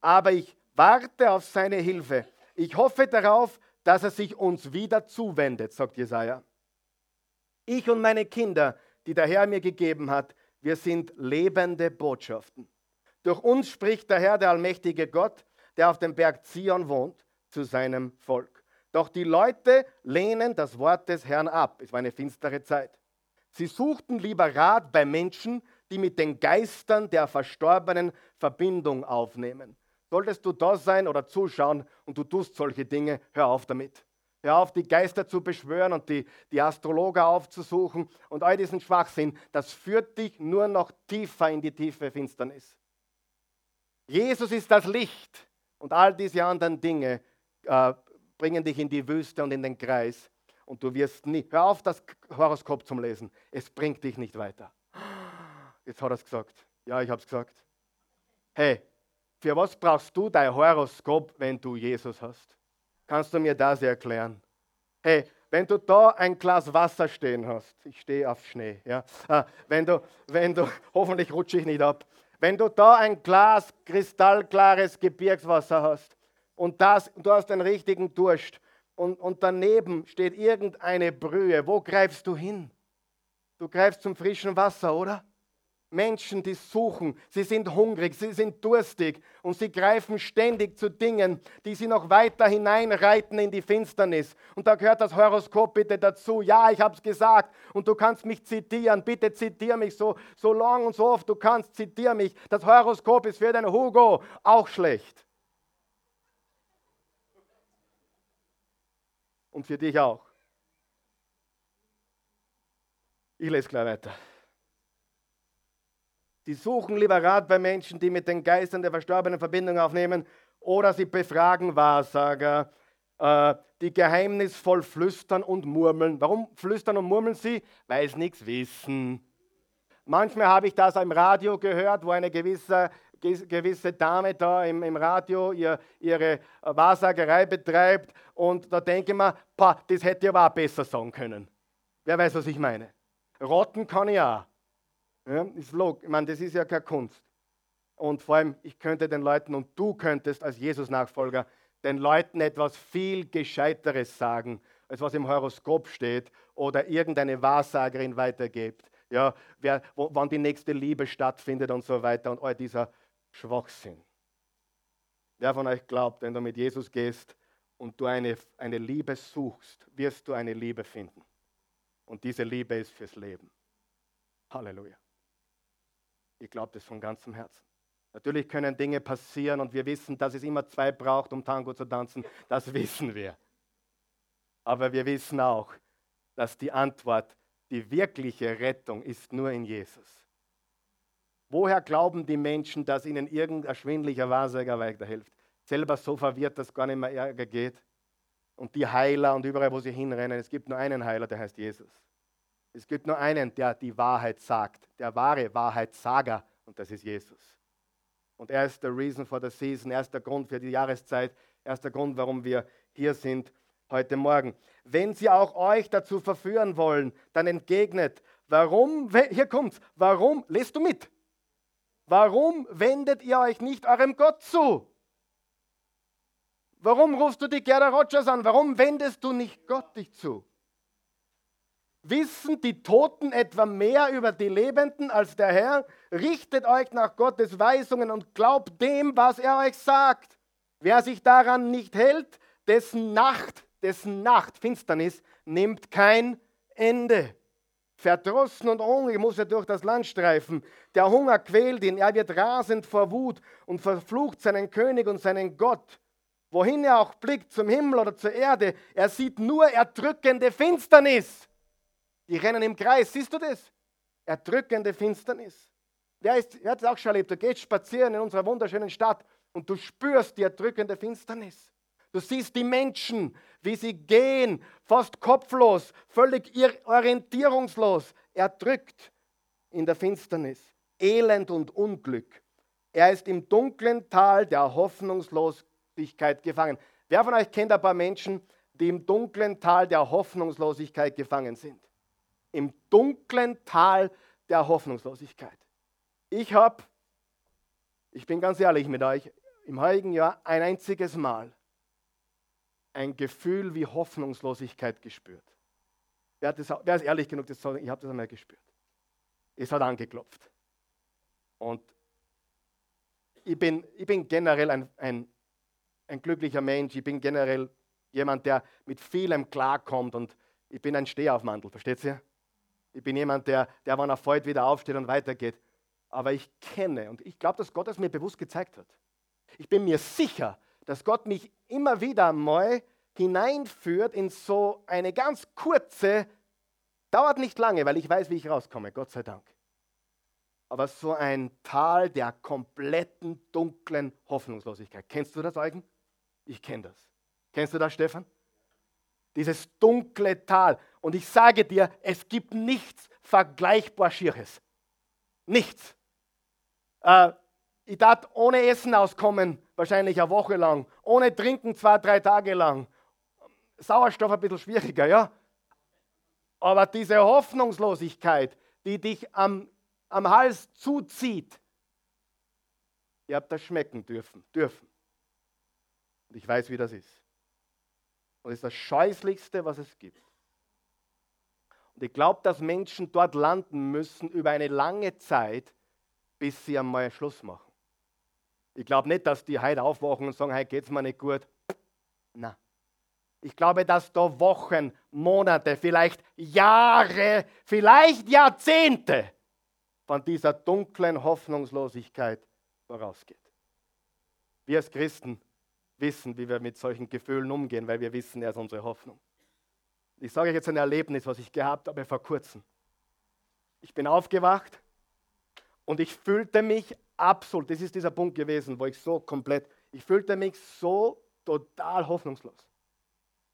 A: Aber ich warte auf seine Hilfe. Ich hoffe darauf, dass er sich uns wieder zuwendet, sagt Jesaja. Ich und meine Kinder, die der Herr mir gegeben hat, wir sind lebende Botschaften. Durch uns spricht der Herr, der allmächtige Gott, der auf dem Berg Zion wohnt, zu seinem Volk. Doch die Leute lehnen das Wort des Herrn ab. Es war eine finstere Zeit. Sie suchten lieber Rat bei Menschen, die mit den Geistern der Verstorbenen Verbindung aufnehmen. Solltest du da sein oder zuschauen und du tust solche Dinge, hör auf damit. Hör auf, die Geister zu beschwören und die, die Astrologer aufzusuchen und all diesen Schwachsinn. Das führt dich nur noch tiefer in die tiefe Finsternis. Jesus ist das Licht und all diese anderen Dinge äh, bringen dich in die Wüste und in den Kreis und du wirst nie. Hör auf, das Horoskop zum Lesen. Es bringt dich nicht weiter. Jetzt hat er es gesagt. Ja, ich habe es gesagt. Hey, für was brauchst du dein Horoskop, wenn du Jesus hast? Kannst du mir das erklären? Hey, wenn du da ein Glas Wasser stehen hast, ich stehe auf Schnee, ja, ah, wenn du, wenn du, hoffentlich rutsche ich nicht ab, wenn du da ein Glas kristallklares Gebirgswasser hast und das, du hast den richtigen Durst und, und daneben steht irgendeine Brühe, wo greifst du hin? Du greifst zum frischen Wasser, oder? Menschen, die suchen, sie sind hungrig, sie sind durstig und sie greifen ständig zu Dingen, die sie noch weiter hineinreiten in die Finsternis. Und da gehört das Horoskop bitte dazu. Ja, ich habe es gesagt und du kannst mich zitieren. Bitte zitiere mich so, so lang und so oft du kannst, zitiere mich. Das Horoskop ist für den Hugo auch schlecht. Und für dich auch. Ich lese gleich weiter. Sie suchen lieber Rat bei Menschen, die mit den Geistern der Verstorbenen Verbindung aufnehmen, oder sie befragen Wahrsager, äh, die geheimnisvoll flüstern und murmeln. Warum flüstern und murmeln sie? Weil sie nichts wissen. Manchmal habe ich das im Radio gehört, wo eine gewisse, gewisse Dame da im, im Radio ihr, ihre Wahrsagerei betreibt und da denke ich mir, das hätte ich aber auch besser sagen können. Wer weiß, was ich meine? Rotten kann ich auch. Ja, ist log. Ich meine, das ist ja keine Kunst. Und vor allem, ich könnte den Leuten und du könntest als Jesus-Nachfolger den Leuten etwas viel Gescheiteres sagen, als was im Horoskop steht oder irgendeine Wahrsagerin weitergibt. Ja, wer, wo, wann die nächste Liebe stattfindet und so weiter und all dieser Schwachsinn. Wer von euch glaubt, wenn du mit Jesus gehst und du eine, eine Liebe suchst, wirst du eine Liebe finden. Und diese Liebe ist fürs Leben. Halleluja. Ich glaube das von ganzem Herzen. Natürlich können Dinge passieren und wir wissen, dass es immer zwei braucht, um Tango zu tanzen. Das wissen wir. Aber wir wissen auch, dass die Antwort, die wirkliche Rettung ist nur in Jesus. Woher glauben die Menschen, dass ihnen irgendein schwindlicher Wahrsager weiterhilft? Selber so verwirrt, dass gar nicht mehr Ärger geht. Und die Heiler und überall, wo sie hinrennen, es gibt nur einen Heiler, der heißt Jesus. Es gibt nur einen, der die Wahrheit sagt, der wahre Wahrheitssager, und das ist Jesus. Und er ist der Reason for the Season, er ist der Grund für die Jahreszeit, er ist der Grund, warum wir hier sind heute Morgen. Wenn sie auch euch dazu verführen wollen, dann entgegnet, warum, hier kommt's, warum, lest du mit, warum wendet ihr euch nicht eurem Gott zu? Warum rufst du die Gerda Rogers an? Warum wendest du nicht Gott dich zu? Wissen die Toten etwa mehr über die Lebenden als der Herr? Richtet euch nach Gottes Weisungen und glaubt dem, was er euch sagt. Wer sich daran nicht hält, dessen Nacht, dessen Nacht, Finsternis, nimmt kein Ende. Verdrossen und hungrig muss er durch das Land streifen. Der Hunger quält ihn, er wird rasend vor Wut und verflucht seinen König und seinen Gott. Wohin er auch blickt, zum Himmel oder zur Erde, er sieht nur erdrückende Finsternis. Die rennen im Kreis, siehst du das? Erdrückende Finsternis. Wer, ist, hat es auch schon erlebt? Du gehst spazieren in unserer wunderschönen Stadt und du spürst die erdrückende Finsternis. Du siehst die Menschen, wie sie gehen, fast kopflos, völlig orientierungslos, erdrückt in der Finsternis. Elend und Unglück. Er ist im dunklen Tal der Hoffnungslosigkeit gefangen. Wer von euch kennt ein paar Menschen, die im dunklen Tal der Hoffnungslosigkeit gefangen sind? Im dunklen Tal der Hoffnungslosigkeit. Ich habe, ich bin ganz ehrlich mit euch, im heutigen Jahr ein einziges Mal ein Gefühl wie Hoffnungslosigkeit gespürt. Wer, das, wer ist ehrlich genug, das ich habe das einmal gespürt. Es hat angeklopft. Und ich bin, ich bin generell ein, ein, ein glücklicher Mensch. Ich bin generell jemand, der mit vielem klarkommt und ich bin ein Stehaufmantel, versteht ihr? Ich bin jemand, der, der wenn er fällt, wieder aufsteht und weitergeht. Aber ich kenne und ich glaube, dass Gott es mir bewusst gezeigt hat. Ich bin mir sicher, dass Gott mich immer wieder mal hineinführt in so eine ganz kurze, dauert nicht lange, weil ich weiß, wie ich rauskomme, Gott sei Dank. Aber so ein Tal der kompletten dunklen Hoffnungslosigkeit. Kennst du das, Eugen? Ich kenne das. Kennst du das, Stefan? Dieses dunkle Tal. Und ich sage dir, es gibt nichts vergleichbar Schieres. Nichts. Äh, ich darf ohne Essen auskommen, wahrscheinlich eine Woche lang. Ohne Trinken zwei, drei Tage lang. Sauerstoff ein bisschen schwieriger, ja? Aber diese Hoffnungslosigkeit, die dich am, am Hals zuzieht, ihr habt das schmecken dürfen, dürfen. Und ich weiß, wie das ist. Und das ist das Scheußlichste, was es gibt. Und ich glaube, dass Menschen dort landen müssen über eine lange Zeit, bis sie einmal Schluss machen. Ich glaube nicht, dass die heute aufwachen und sagen, heute geht es mir nicht gut. Nein. Ich glaube, dass da Wochen, Monate, vielleicht Jahre, vielleicht Jahrzehnte von dieser dunklen Hoffnungslosigkeit vorausgeht. Wir als Christen wissen, wie wir mit solchen Gefühlen umgehen, weil wir wissen, er ist unsere Hoffnung. Ich sage euch jetzt ein Erlebnis, was ich gehabt habe vor kurzem. Ich bin aufgewacht und ich fühlte mich absolut, das ist dieser Punkt gewesen, wo ich so komplett, ich fühlte mich so total hoffnungslos.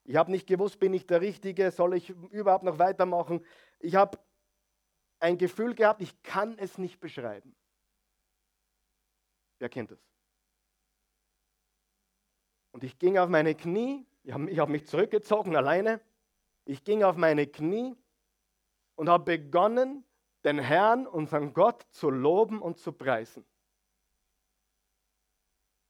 A: Ich habe nicht gewusst, bin ich der Richtige, soll ich überhaupt noch weitermachen? Ich habe ein Gefühl gehabt, ich kann es nicht beschreiben. Wer kennt das? Und ich ging auf meine Knie, ich habe hab mich zurückgezogen alleine, ich ging auf meine Knie und habe begonnen, den Herrn, unseren Gott, zu loben und zu preisen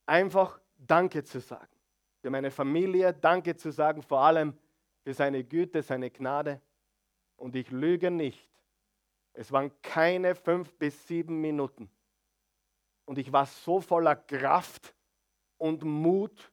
A: einfach Danke zu sagen. Für meine Familie Danke zu sagen, vor allem für seine Güte, seine Gnade. Und ich lüge nicht. Es waren keine fünf bis sieben Minuten. Und ich war so voller Kraft und Mut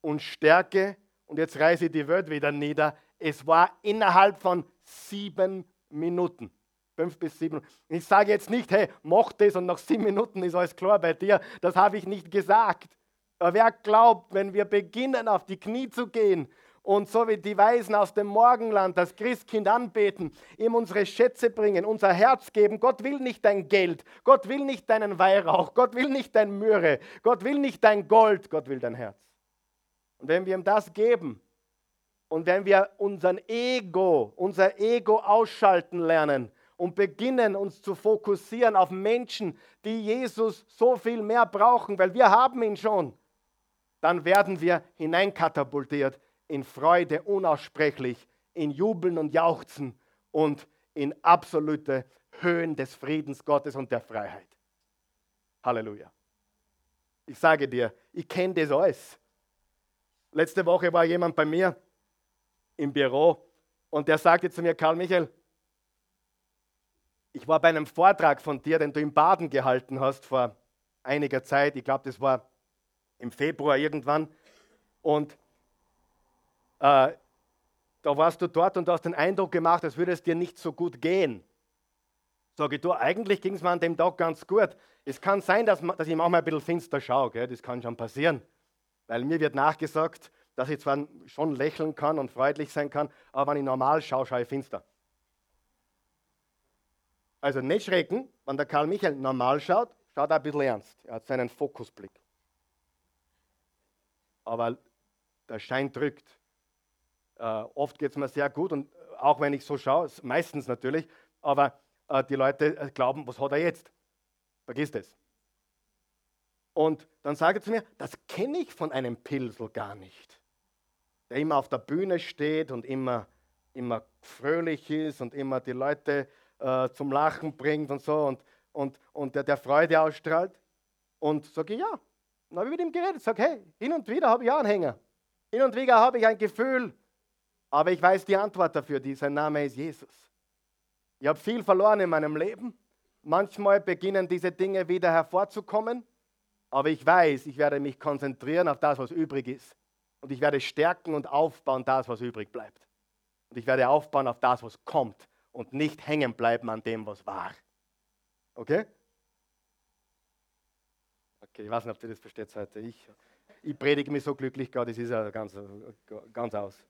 A: und Stärke. Und jetzt reise ich die Welt wieder nieder. Es war innerhalb von sieben Minuten. Fünf bis sieben. Ich sage jetzt nicht, hey, mach das und nach sieben Minuten ist alles klar bei dir. Das habe ich nicht gesagt. Aber wer glaubt, wenn wir beginnen, auf die Knie zu gehen und so wie die Weisen aus dem Morgenland das Christkind anbeten, ihm unsere Schätze bringen, unser Herz geben. Gott will nicht dein Geld, Gott will nicht deinen Weihrauch, Gott will nicht dein Myrrhe, Gott will nicht dein Gold, Gott will dein Herz. Und wenn wir ihm das geben und wenn wir unseren Ego, unser Ego ausschalten lernen und beginnen uns zu fokussieren auf Menschen, die Jesus so viel mehr brauchen, weil wir haben ihn schon, dann werden wir hineinkatapultiert in Freude unaussprechlich, in Jubeln und Jauchzen und in absolute Höhen des Friedens Gottes und der Freiheit. Halleluja. Ich sage dir, ich kenne das alles. Letzte Woche war jemand bei mir im Büro und der sagte zu mir, Karl Michael, ich war bei einem Vortrag von dir, den du in Baden gehalten hast vor einiger Zeit. Ich glaube, das war im Februar irgendwann. Und äh, da warst du dort und hast den Eindruck gemacht, als würde es dir nicht so gut gehen. Sage ich, du, eigentlich ging es mir an dem Tag ganz gut. Es kann sein, dass, dass ich manchmal ein bisschen finster schaue, gell? das kann schon passieren. Weil mir wird nachgesagt, dass ich zwar schon lächeln kann und freundlich sein kann, aber wenn ich normal schaue, schaue ich finster. Also nicht schrecken, wenn der Karl Michael normal schaut, schaut er ein bisschen ernst. Er hat seinen Fokusblick. Aber der Schein drückt. Äh, oft geht es mir sehr gut und auch wenn ich so schaue, meistens natürlich, aber äh, die Leute äh, glauben, was hat er jetzt? Vergiss das. Und dann sage ich zu mir, das kenne ich von einem Pilsel gar nicht, der immer auf der Bühne steht und immer, immer fröhlich ist und immer die Leute äh, zum Lachen bringt und so und, und, und der, der Freude ausstrahlt. Und sage ich, ja. Dann habe ich mit ihm geredet, sage, hey, hin und wieder habe ich Anhänger. Hin und wieder habe ich ein Gefühl, aber ich weiß die Antwort dafür, die, sein Name ist Jesus. Ich habe viel verloren in meinem Leben. Manchmal beginnen diese Dinge wieder hervorzukommen, aber ich weiß, ich werde mich konzentrieren auf das, was übrig ist. Und ich werde stärken und aufbauen das, was übrig bleibt. Und ich werde aufbauen auf das, was kommt und nicht hängen bleiben an dem, was war. Okay? Okay, ich weiß nicht, ob ihr das versteht heute. Ich, ich predige mich so glücklich gerade, das ist ja ganz, ganz aus.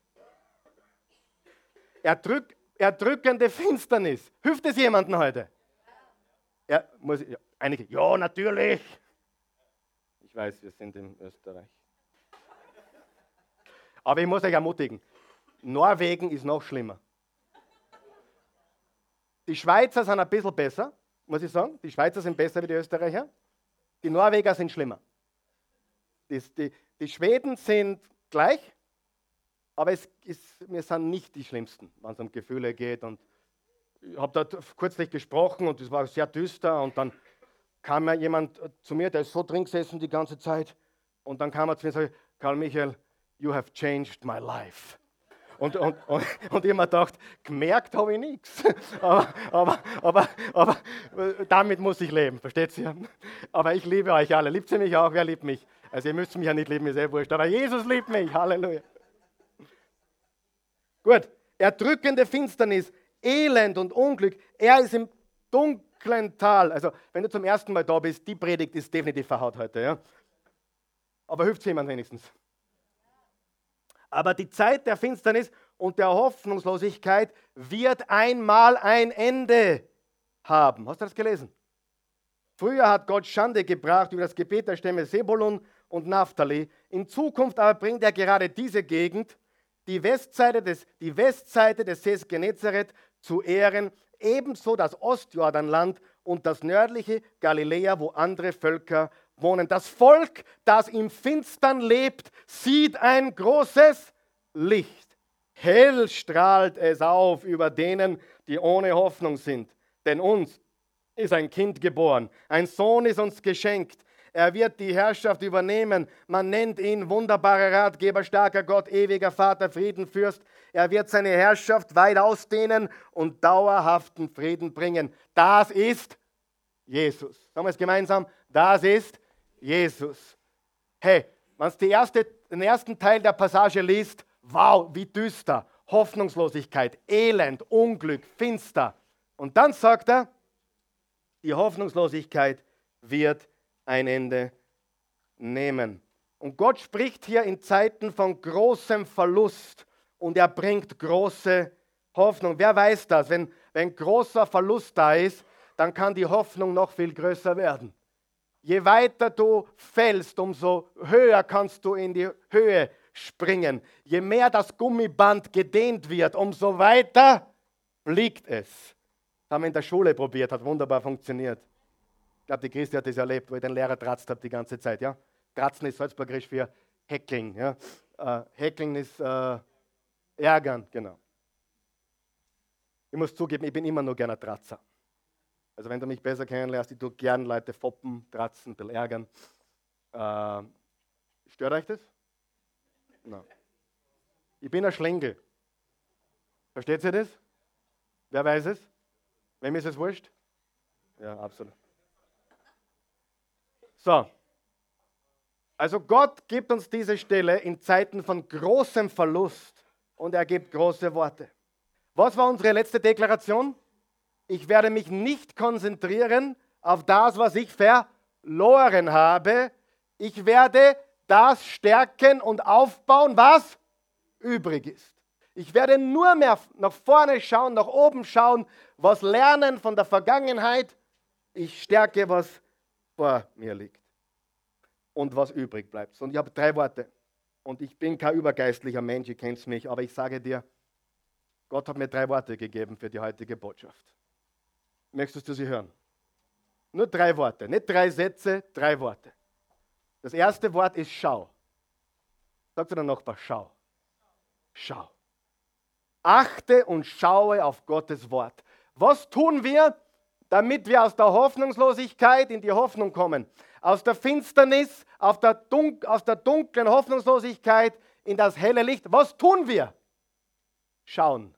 A: Erdrück, erdrückende Finsternis. Hilft es jemandem heute? Ja, muss, ja, einige, ja, natürlich. Ich weiß, wir sind in Österreich. Aber ich muss euch ermutigen, Norwegen ist noch schlimmer. Die Schweizer sind ein bisschen besser, muss ich sagen. Die Schweizer sind besser wie die Österreicher. Die Norweger sind schlimmer. Die, die, die Schweden sind gleich, aber es ist, wir sind nicht die Schlimmsten, wenn es um Gefühle geht. Und ich habe da kürzlich gesprochen und es war sehr düster. Und dann kam mir jemand zu mir, der ist so drin gesessen die ganze Zeit. Und dann kam er zu mir und sagte, Karl Michael, you have changed my life. Und, und, und, und ich mir gedacht, gemerkt habe ich nichts. Aber, aber, aber, aber damit muss ich leben, versteht ihr? Aber ich liebe euch alle. Liebt ihr mich auch? Wer liebt mich? Also ihr müsst mich ja nicht lieben, ist eh wurscht. Aber Jesus liebt mich. Halleluja. Gut. Erdrückende Finsternis, Elend und Unglück. Er ist im dunklen Tal. Also wenn du zum ersten Mal da bist, die Predigt ist definitiv verhaut heute. Ja? Aber hilft jemand wenigstens? Aber die Zeit der Finsternis und der Hoffnungslosigkeit wird einmal ein Ende haben. Hast du das gelesen? Früher hat Gott Schande gebracht über das Gebet der Stämme Sebulun und Naphtali. In Zukunft aber bringt er gerade diese Gegend, die Westseite des, die Westseite des Sees Genezareth, zu Ehren, ebenso das Ostjordanland und das nördliche Galiläa, wo andere Völker wohnen. Das Volk, das im Finstern lebt, sieht ein großes Licht. Hell strahlt es auf über denen, die ohne Hoffnung sind. Denn uns ist ein Kind geboren, ein Sohn ist uns geschenkt. Er wird die Herrschaft übernehmen. Man nennt ihn wunderbarer Ratgeber, starker Gott, ewiger Vater, Friedenfürst. Er wird seine Herrschaft weit ausdehnen und dauerhaften Frieden bringen. Das ist Jesus. Sagen wir es gemeinsam. Das ist Jesus. Hey, wenn du erste, den ersten Teil der Passage liest, wow, wie düster, Hoffnungslosigkeit, Elend, Unglück, finster. Und dann sagt er, die Hoffnungslosigkeit wird ein Ende nehmen. Und Gott spricht hier in Zeiten von großem Verlust und er bringt große Hoffnung. Wer weiß das? Wenn, wenn großer Verlust da ist, dann kann die Hoffnung noch viel größer werden. Je weiter du fällst, umso höher kannst du in die Höhe springen. Je mehr das Gummiband gedehnt wird, umso weiter fliegt es. Das haben wir in der Schule probiert, hat wunderbar funktioniert. Ich glaube, die Christi hat das erlebt, wo ich den Lehrer tratzt habe die ganze Zeit. Ja? Tratzen ist Salzburgerisch für Heckling. Ja? Äh, ist äh, ärgern, genau. Ich muss zugeben, ich bin immer nur gerne Tratzer. Also wenn du mich besser kennenlernst, ich tue gern Leute foppen, tratzen, ein ärgern. Äh, stört euch das? Nein. Ich bin ein Schlingel. Versteht ihr das? Wer weiß es? Wem ist es wurscht? Ja, absolut. So. Also Gott gibt uns diese Stelle in Zeiten von großem Verlust und er gibt große Worte. Was war unsere letzte Deklaration? Ich werde mich nicht konzentrieren auf das, was ich verloren habe. Ich werde das stärken und aufbauen, was übrig ist. Ich werde nur mehr nach vorne schauen, nach oben schauen, was lernen von der Vergangenheit. Ich stärke, was vor mir liegt und was übrig bleibt. Und ich habe drei Worte. Und ich bin kein übergeistlicher Mensch, ihr kennt mich, aber ich sage dir, Gott hat mir drei Worte gegeben für die heutige Botschaft. Möchtest du sie hören? Nur drei Worte, nicht drei Sätze, drei Worte. Das erste Wort ist Schau. Sagt der Nachbar, schau. Schau. Achte und schaue auf Gottes Wort. Was tun wir, damit wir aus der Hoffnungslosigkeit in die Hoffnung kommen? Aus der Finsternis, der aus der dunklen Hoffnungslosigkeit in das helle Licht. Was tun wir? Schauen.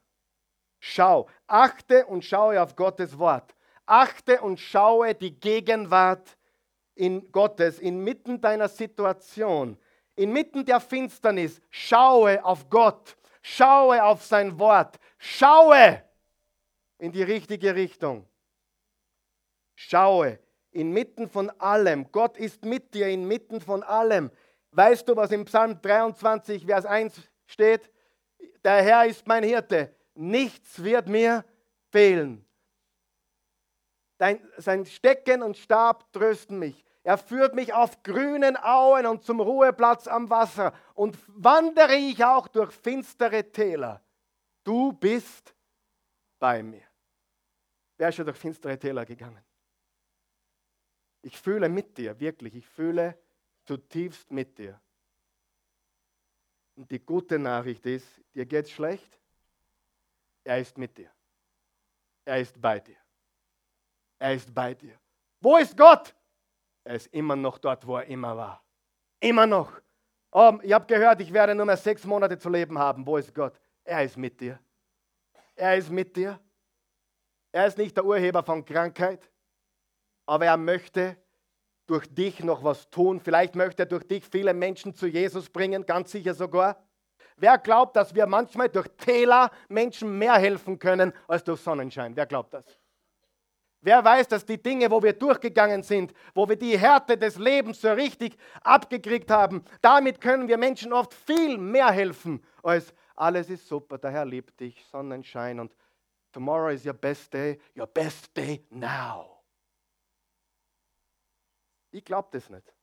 A: Schau, achte und schaue auf Gottes Wort. Achte und schaue die Gegenwart in Gottes, inmitten deiner Situation, inmitten der Finsternis. Schaue auf Gott, schaue auf sein Wort, schaue in die richtige Richtung. Schaue inmitten von allem. Gott ist mit dir inmitten von allem. Weißt du, was im Psalm 23, Vers 1 steht? Der Herr ist mein Hirte nichts wird mir fehlen. Dein, sein Stecken und Stab trösten mich. Er führt mich auf grünen Auen und zum Ruheplatz am Wasser. Und wandere ich auch durch finstere Täler. Du bist bei mir. Wer ist schon durch finstere Täler gegangen? Ich fühle mit dir, wirklich. Ich fühle zutiefst mit dir. Und die gute Nachricht ist, dir geht es schlecht? Er ist mit dir. Er ist bei dir. Er ist bei dir. Wo ist Gott? Er ist immer noch dort, wo er immer war. Immer noch. Oh, ich habe gehört, ich werde nur mehr sechs Monate zu leben haben. Wo ist Gott? Er ist mit dir. Er ist mit dir. Er ist nicht der Urheber von Krankheit, aber er möchte durch dich noch was tun. Vielleicht möchte er durch dich viele Menschen zu Jesus bringen, ganz sicher sogar. Wer glaubt, dass wir manchmal durch Täler Menschen mehr helfen können als durch Sonnenschein? Wer glaubt das? Wer weiß, dass die Dinge, wo wir durchgegangen sind, wo wir die Härte des Lebens so richtig abgekriegt haben, damit können wir Menschen oft viel mehr helfen als alles ist super, der Herr liebt dich, Sonnenschein und tomorrow is your best day, your best day now. Ich glaube das nicht.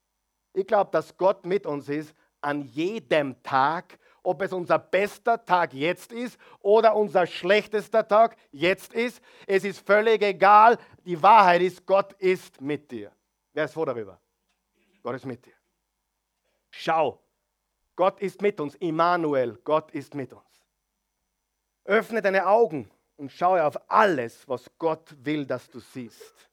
A: Ich glaube, dass Gott mit uns ist an jedem Tag ob es unser bester Tag jetzt ist oder unser schlechtester Tag jetzt ist. Es ist völlig egal. Die Wahrheit ist, Gott ist mit dir. Wer ist froh darüber? Gott ist mit dir. Schau, Gott ist mit uns. Immanuel, Gott ist mit uns. Öffne deine Augen und schaue auf alles, was Gott will, dass du siehst.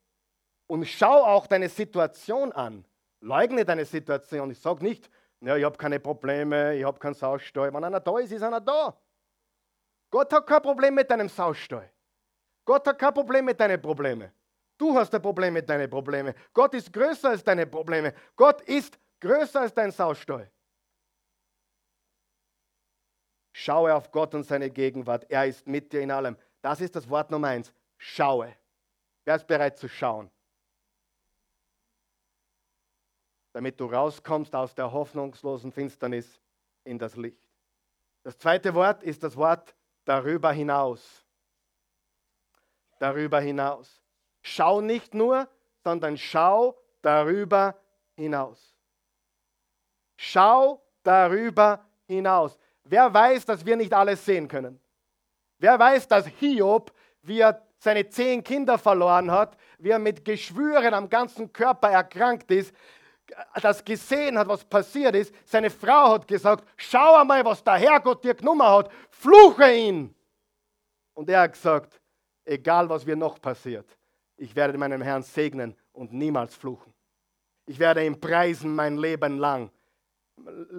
A: Und schau auch deine Situation an. Leugne deine Situation. Ich sage nicht, ja, ich habe keine Probleme, ich habe keinen Saustall. Wenn einer da ist, ist einer da. Gott hat kein Problem mit deinem Saustall. Gott hat kein Problem mit deinen Problemen. Du hast ein Problem mit deinen Problemen. Gott ist größer als deine Probleme. Gott ist größer als dein Saustall. Schaue auf Gott und seine Gegenwart. Er ist mit dir in allem. Das ist das Wort Nummer eins. Schaue. Wer ist bereit zu schauen? Damit du rauskommst aus der hoffnungslosen Finsternis in das Licht. Das zweite Wort ist das Wort darüber hinaus. Darüber hinaus. Schau nicht nur, sondern schau darüber hinaus. Schau darüber hinaus. Wer weiß, dass wir nicht alles sehen können? Wer weiß, dass Hiob, wie er seine zehn Kinder verloren hat, wie er mit Geschwüren am ganzen Körper erkrankt ist, das gesehen hat, was passiert ist. Seine Frau hat gesagt, schau einmal, was der Herrgott dir genommen hat, fluche ihn. Und er hat gesagt, egal was mir noch passiert, ich werde meinem Herrn segnen und niemals fluchen. Ich werde ihn preisen mein Leben lang.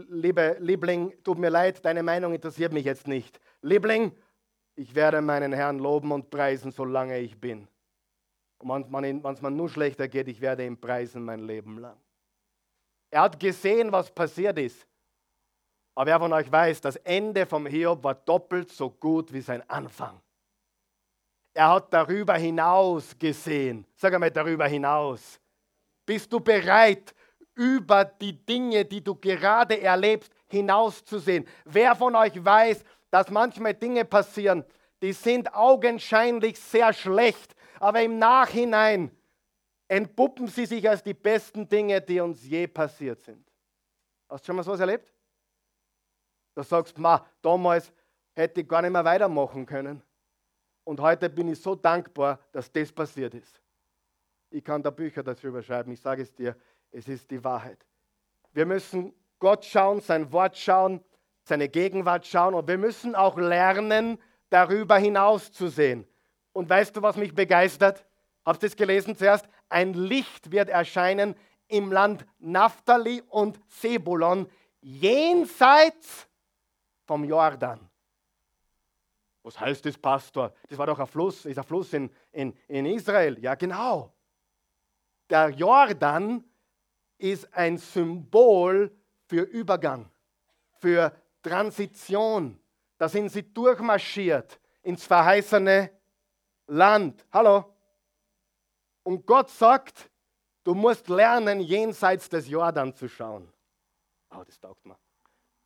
A: Liebe Liebling, tut mir leid, deine Meinung interessiert mich jetzt nicht. Liebling, ich werde meinen Herrn loben und preisen, solange ich bin. Und wenn es mir nur schlechter geht, ich werde ihn preisen mein Leben lang. Er hat gesehen, was passiert ist. Aber wer von euch weiß, das Ende vom Hiob war doppelt so gut wie sein Anfang. Er hat darüber hinaus gesehen. Sag einmal darüber hinaus. Bist du bereit, über die Dinge, die du gerade erlebst, hinauszusehen? Wer von euch weiß, dass manchmal Dinge passieren, die sind augenscheinlich sehr schlecht, aber im Nachhinein entpuppen sie sich als die besten Dinge, die uns je passiert sind. Hast du schon mal sowas erlebt? Du sagst, ma, damals hätte ich gar nicht mehr weitermachen können. Und heute bin ich so dankbar, dass das passiert ist. Ich kann da Bücher darüber schreiben, ich sage es dir, es ist die Wahrheit. Wir müssen Gott schauen, sein Wort schauen, seine Gegenwart schauen und wir müssen auch lernen, darüber hinaus zu sehen. Und weißt du, was mich begeistert? Habt ihr es gelesen zuerst? Ein Licht wird erscheinen im Land Naphtali und Sebulon, jenseits vom Jordan. Was heißt das, Pastor? Das war doch ein Fluss, ist ein Fluss in, in, in Israel. Ja, genau. Der Jordan ist ein Symbol für Übergang, für Transition. Da sind sie durchmarschiert ins verheißene Land. Hallo? Und Gott sagt, du musst lernen, jenseits des Jordan zu schauen. Oh, das taugt mir.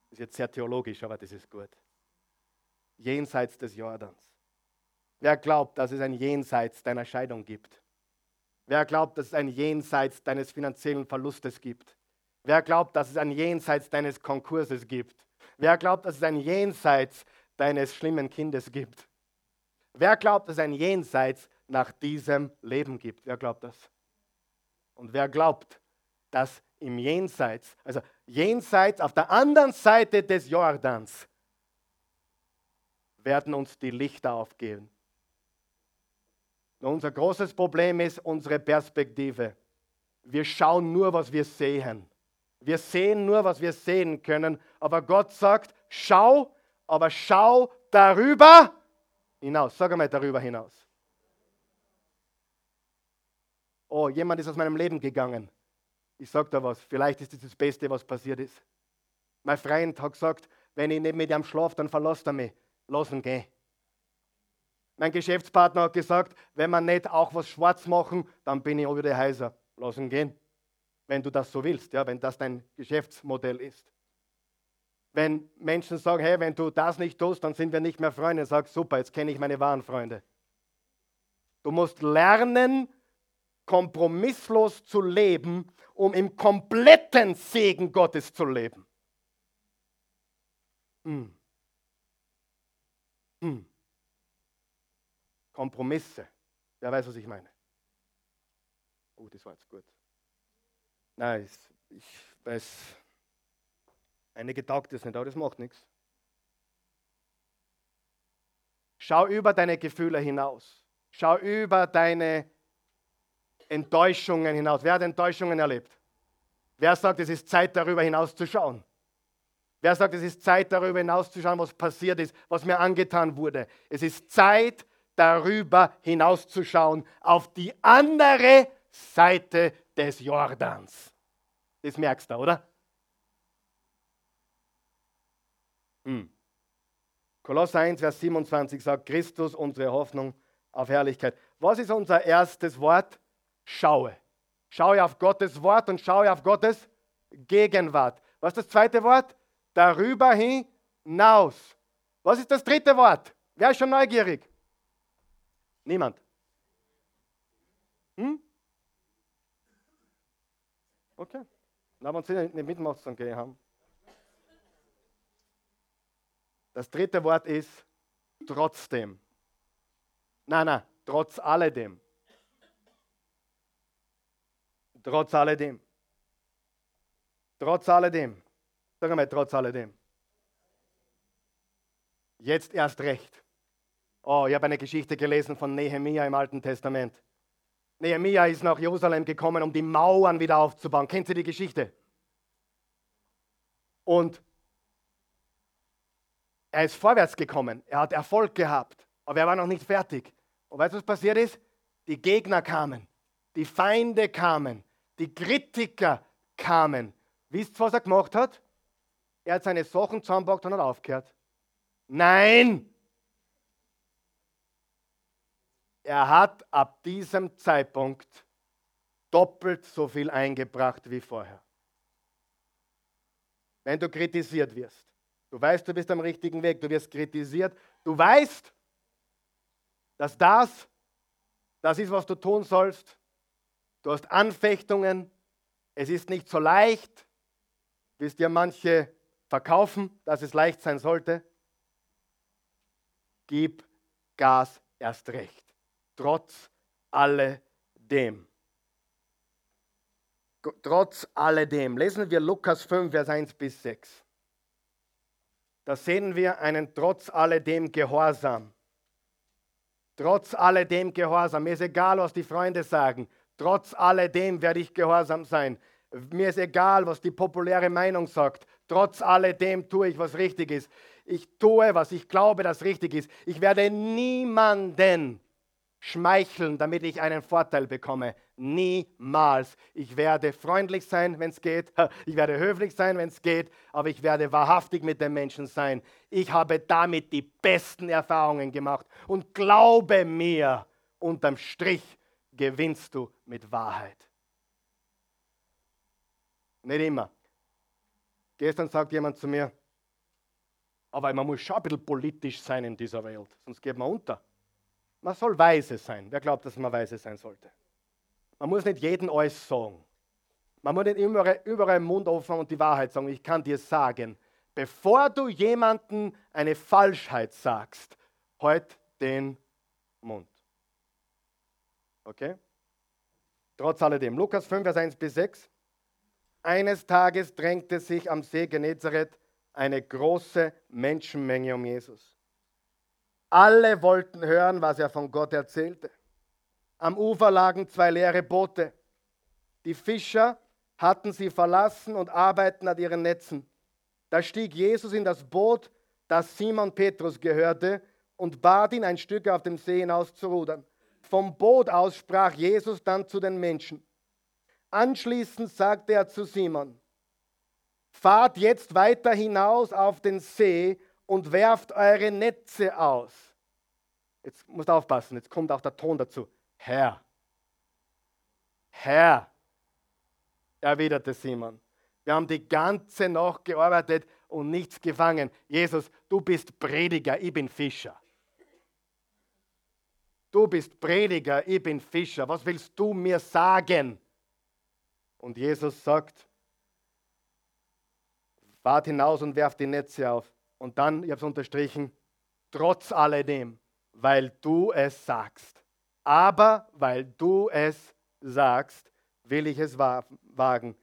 A: Das ist jetzt sehr theologisch, aber das ist gut. Jenseits des Jordans. Wer glaubt, dass es ein Jenseits deiner Scheidung gibt? Wer glaubt, dass es ein Jenseits deines finanziellen Verlustes gibt? Wer glaubt, dass es ein Jenseits deines Konkurses gibt? Wer glaubt, dass es ein Jenseits deines schlimmen Kindes gibt? Wer glaubt, dass es ein Jenseits nach diesem Leben gibt? Wer glaubt das? Und wer glaubt, dass im Jenseits, also Jenseits auf der anderen Seite des Jordans, werden uns die Lichter aufgehen. Und unser großes Problem ist unsere Perspektive. Wir schauen nur, was wir sehen. Wir sehen nur, was wir sehen können. Aber Gott sagt, schau, aber schau darüber hinaus. Sag einmal darüber hinaus. Oh, jemand ist aus meinem Leben gegangen. Ich sage da was. Vielleicht ist das das Beste, was passiert ist. Mein Freund hat gesagt, wenn ich nicht mit ihm schlafe, dann verlässt er mich. Lass ihn gehen. Mein Geschäftspartner hat gesagt, wenn wir nicht auch was schwarz machen, dann bin ich auch wieder heiser. Lass ihn gehen wenn du das so willst, ja, wenn das dein Geschäftsmodell ist. Wenn Menschen sagen, hey, wenn du das nicht tust, dann sind wir nicht mehr Freunde, sag super, jetzt kenne ich meine wahren Freunde. Du musst lernen, kompromisslos zu leben, um im kompletten Segen Gottes zu leben. Hm. Hm. Kompromisse. Wer weiß, was ich meine? Oh, das war jetzt gut. Nein, ich weiß, einige taugt es nicht, aber das macht nichts. Schau über deine Gefühle hinaus. Schau über deine Enttäuschungen hinaus. Wer hat Enttäuschungen erlebt? Wer sagt, es ist Zeit, darüber hinauszuschauen? Wer sagt, es ist Zeit, darüber hinauszuschauen, was passiert ist, was mir angetan wurde? Es ist Zeit, darüber hinauszuschauen, auf die andere Seite des Jordans. Das merkst du, oder? Hm. Kolosser 1, Vers 27 sagt, Christus, unsere Hoffnung auf Herrlichkeit. Was ist unser erstes Wort? Schaue. Schaue auf Gottes Wort und schaue auf Gottes Gegenwart. Was ist das zweite Wort? Darüber hinaus. Was ist das dritte Wort? Wer ist schon neugierig? Niemand. Hm? Okay. Na, wenn Sie nicht mitmachen, dann gehe ich haben. Das dritte Wort ist trotzdem. Nein, nein, trotz alledem. Trotz alledem. Trotz alledem. Sag mal, trotz alledem. Jetzt erst recht. Oh, ich habe eine Geschichte gelesen von Nehemia im Alten Testament. Nehemia ist nach Jerusalem gekommen, um die Mauern wieder aufzubauen. Kennt ihr die Geschichte? Und er ist vorwärts gekommen. Er hat Erfolg gehabt. Aber er war noch nicht fertig. Und weißt du, was passiert ist? Die Gegner kamen. Die Feinde kamen. Die Kritiker kamen. Wisst ihr, was er gemacht hat? Er hat seine Sachen zusammengepackt und hat aufgehört. Nein! Er hat ab diesem Zeitpunkt doppelt so viel eingebracht wie vorher. Wenn du kritisiert wirst, du weißt, du bist am richtigen Weg, du wirst kritisiert, du weißt, dass das, das ist, was du tun sollst. Du hast Anfechtungen, es ist nicht so leicht, wie es dir manche verkaufen, dass es leicht sein sollte. Gib Gas erst recht trotz alledem. Trotz alledem. Lesen wir Lukas 5, Vers 1 bis 6. Da sehen wir einen trotz alledem Gehorsam. Trotz alledem Gehorsam. Mir ist egal, was die Freunde sagen. Trotz alledem werde ich gehorsam sein. Mir ist egal, was die populäre Meinung sagt. Trotz alledem tue ich, was richtig ist. Ich tue, was ich glaube, das richtig ist. Ich werde niemanden schmeicheln, damit ich einen Vorteil bekomme. Niemals. Ich werde freundlich sein, wenn es geht. Ich werde höflich sein, wenn es geht. Aber ich werde wahrhaftig mit den Menschen sein. Ich habe damit die besten Erfahrungen gemacht. Und glaube mir, unterm Strich gewinnst du mit Wahrheit. Nicht immer. Gestern sagt jemand zu mir, aber man muss schon ein bisschen politisch sein in dieser Welt, sonst geht man unter. Man soll weise sein. Wer glaubt, dass man weise sein sollte? Man muss nicht jeden alles sagen. Man muss nicht überall, überall den Mund offen und die Wahrheit sagen. Ich kann dir sagen, bevor du jemanden eine Falschheit sagst, halt den Mund. Okay? Trotz alledem. Lukas 5, Vers 1 bis 6. Eines Tages drängte sich am See Genezareth eine große Menschenmenge um Jesus. Alle wollten hören, was er von Gott erzählte. Am Ufer lagen zwei leere Boote. Die Fischer hatten sie verlassen und arbeiten an ihren Netzen. Da stieg Jesus in das Boot, das Simon Petrus gehörte, und bat ihn, ein Stück auf dem See hinaus zu rudern. Vom Boot aus sprach Jesus dann zu den Menschen. Anschließend sagte er zu Simon, fahrt jetzt weiter hinaus auf den See und werft eure Netze aus. Jetzt musst du aufpassen, jetzt kommt auch der Ton dazu. Herr, Herr, erwiderte Simon. Wir haben die ganze Nacht gearbeitet und nichts gefangen. Jesus, du bist Prediger, ich bin Fischer. Du bist Prediger, ich bin Fischer. Was willst du mir sagen? Und Jesus sagt, fahrt hinaus und werft die Netze auf. Und dann, ich habe es unterstrichen, trotz alledem, weil du es sagst. Aber weil du es sagst, will ich es wagen.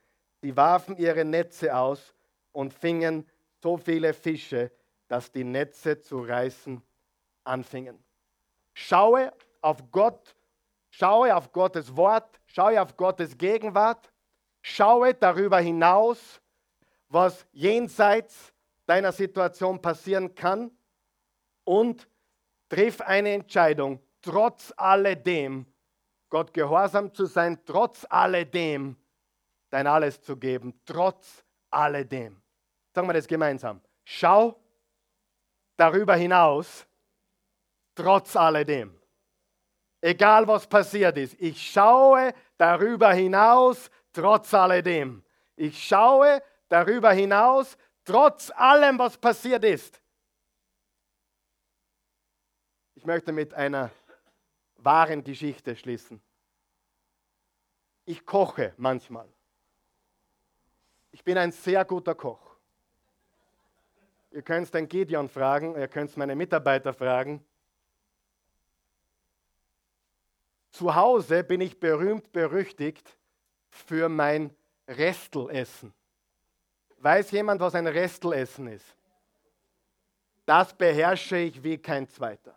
A: Sie warfen ihre Netze aus und fingen so viele Fische, dass die Netze zu reißen anfingen. Schaue auf Gott, schaue auf Gottes Wort, schaue auf Gottes Gegenwart, schaue darüber hinaus, was jenseits deiner Situation passieren kann und triff eine Entscheidung, trotz alledem Gott gehorsam zu sein, trotz alledem dein Alles zu geben, trotz alledem. Sagen wir das gemeinsam. Schau darüber hinaus, trotz alledem. Egal was passiert ist, ich schaue darüber hinaus, trotz alledem. Ich schaue darüber hinaus, trotz allem, was passiert ist. Ich möchte mit einer wahren Geschichte schließen. Ich koche manchmal. Ich bin ein sehr guter Koch. Ihr könnt den Gideon fragen, ihr könnt meine Mitarbeiter fragen. Zu Hause bin ich berühmt berüchtigt für mein Restelessen. Weiß jemand, was ein Restelessen ist? Das beherrsche ich wie kein zweiter.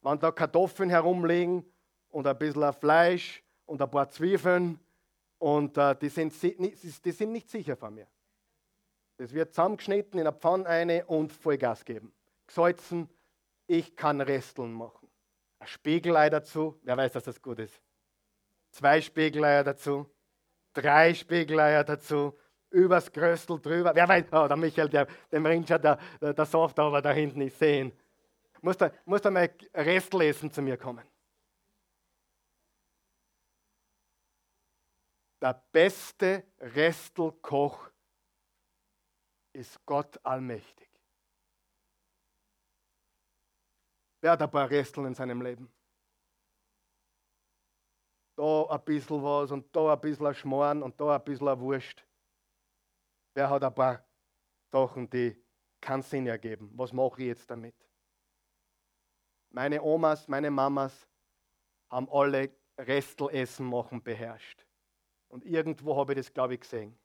A: Wenn da Kartoffeln herumliegen und ein bisschen Fleisch und ein paar Zwiebeln und äh, die, sind, die sind nicht sicher von mir. Das wird zusammengeschnitten in der Pfanne eine und Vollgas geben. Gesalzen, ich kann Resteln machen. Ein Spiegelei dazu, wer weiß, dass das gut ist. Zwei Spiegeleier dazu, drei Spiegeleier dazu, übers Gröstel drüber. Wer weiß, oh, der Michael, der, dem ringt schon der, der, der Soft aber da hinten nicht sehen. Muss da, muss da mal Restlesen zu mir kommen. Der beste Restelkoch ist Gott allmächtig. Wer hat ein paar Resteln in seinem Leben? Da ein bisschen was und da ein bisschen ein Schmoren und da ein bisschen Wurst. Wer hat ein paar Sachen, die keinen Sinn ergeben? Was mache ich jetzt damit? Meine Omas, meine Mamas haben alle Restelessen machen beherrscht. Und irgendwo habe ich das, glaube ich, gesehen.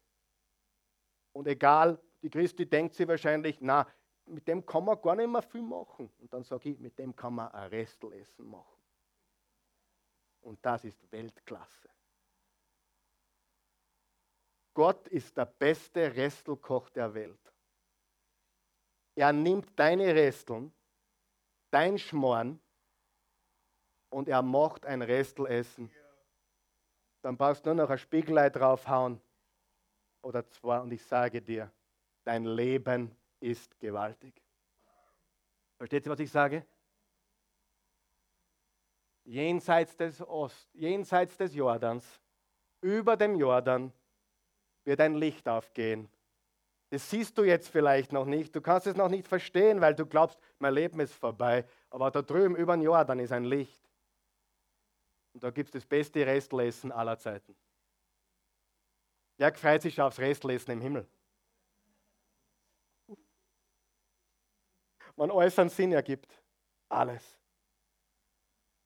A: Und egal, die Christi denkt sich wahrscheinlich, na, mit dem kann man gar nicht mehr viel machen. Und dann sage ich, mit dem kann man ein Restelessen machen. Und das ist Weltklasse. Gott ist der beste Restelkoch der Welt. Er nimmt deine Resteln, dein Schmoren und er macht ein Restelessen. Dann brauchst du nur noch ein Spiegelei draufhauen oder zwei und ich sage dir, dein Leben ist gewaltig. Versteht ihr, was ich sage? Jenseits des Ost, jenseits des Jordans, über dem Jordan, wird ein Licht aufgehen. Das siehst du jetzt vielleicht noch nicht. Du kannst es noch nicht verstehen, weil du glaubst, mein Leben ist vorbei. Aber da drüben über den Jordan ist ein Licht. Und da gibt es das beste Restlesen aller Zeiten. Wer freut sich aufs Restlesen im Himmel? Wenn alles einen Sinn ergibt. Alles.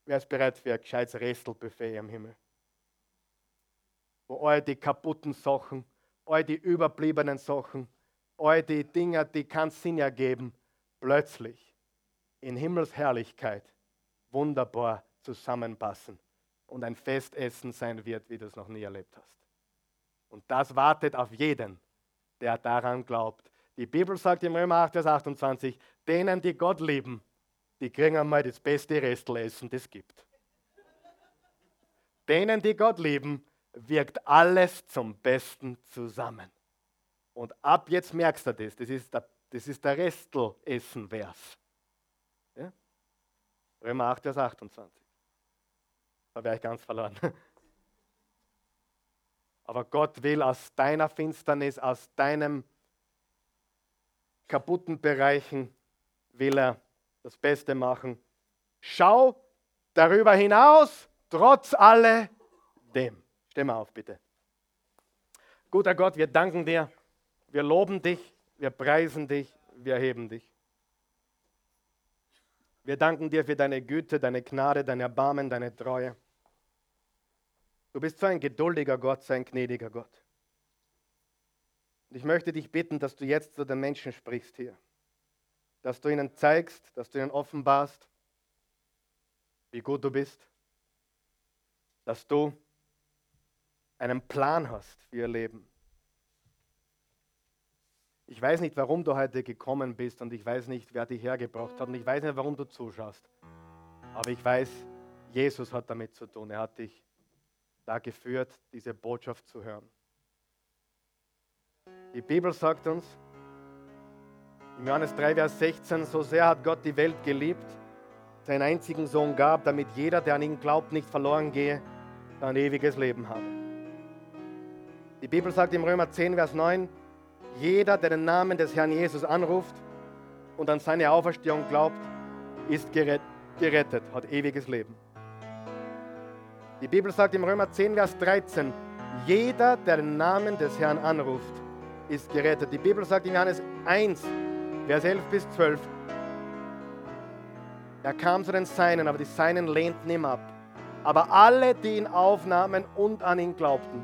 A: Wer ist bereit für ein gescheites Restelbuffet im Himmel? wo all die kaputten Sachen, all die überbliebenen Sachen, all die Dinge, die keinen Sinn ergeben, plötzlich in Himmelsherrlichkeit wunderbar zusammenpassen und ein Festessen sein wird, wie du es noch nie erlebt hast. Und das wartet auf jeden, der daran glaubt. Die Bibel sagt im Römer 8, Vers 28, denen, die Gott lieben, die kriegen einmal das beste Restlessen, das es gibt. Denen, die Gott lieben, wirkt alles zum Besten zusammen. Und ab jetzt merkst du das, das ist der, das ist der Restelessen-Vers. Ja? Römer 8, Vers 28. Da wäre ich ganz verloren. Aber Gott will aus deiner Finsternis, aus deinem kaputten Bereichen, will er das Beste machen. Schau darüber hinaus, trotz alledem. Steh mal auf, bitte. Guter Gott, wir danken dir, wir loben dich, wir preisen dich, wir heben dich. Wir danken dir für deine Güte, deine Gnade, dein Erbarmen, deine Treue. Du bist so ein geduldiger Gott, so ein gnädiger Gott. Und ich möchte dich bitten, dass du jetzt zu den Menschen sprichst hier. Dass du ihnen zeigst, dass du ihnen offenbarst, wie gut du bist. Dass du einen Plan hast für ihr Leben. Ich weiß nicht, warum du heute gekommen bist und ich weiß nicht, wer dich hergebracht hat und ich weiß nicht, warum du zuschaust. Aber ich weiß, Jesus hat damit zu tun. Er hat dich da geführt, diese Botschaft zu hören. Die Bibel sagt uns, in Johannes 3, Vers 16, so sehr hat Gott die Welt geliebt, seinen einzigen Sohn gab, damit jeder, der an ihn glaubt, nicht verloren gehe, ein ewiges Leben habe. Die Bibel sagt im Römer 10, Vers 9, jeder, der den Namen des Herrn Jesus anruft und an seine Auferstehung glaubt, ist gerettet, hat ewiges Leben. Die Bibel sagt im Römer 10, Vers 13, jeder, der den Namen des Herrn anruft, ist gerettet. Die Bibel sagt in Johannes 1, Vers 11 bis 12, er kam zu den Seinen, aber die Seinen lehnten ihm ab. Aber alle, die ihn aufnahmen und an ihn glaubten,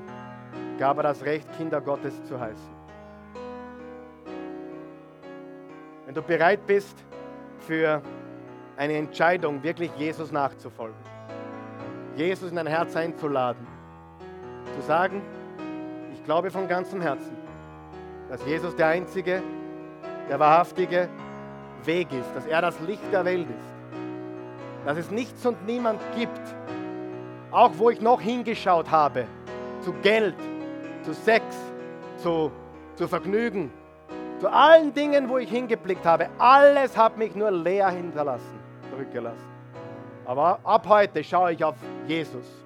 A: gab er das Recht, Kinder Gottes zu heißen. Wenn du bereit bist für eine Entscheidung, wirklich Jesus nachzufolgen, Jesus in dein Herz einzuladen, zu sagen, ich glaube von ganzem Herzen, dass Jesus der einzige, der wahrhaftige Weg ist, dass er das Licht der Welt ist, dass es nichts und niemand gibt, auch wo ich noch hingeschaut habe, zu Geld, zu Sex, zu, zu Vergnügen, zu allen Dingen, wo ich hingeblickt habe, alles hat mich nur leer hinterlassen, zurückgelassen. Aber ab heute schaue ich auf Jesus.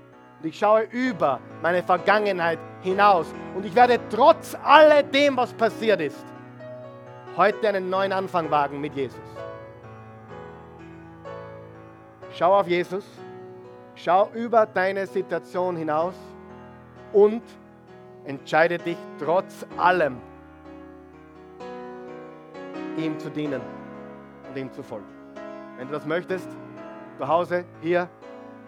A: Und ich schaue über meine Vergangenheit hinaus. Und ich werde trotz alledem, was passiert ist, heute einen neuen Anfang wagen mit Jesus. Schau auf Jesus, schau über deine Situation hinaus und entscheide dich trotz allem, ihm zu dienen und ihm zu folgen. Wenn du das möchtest, zu Hause, hier,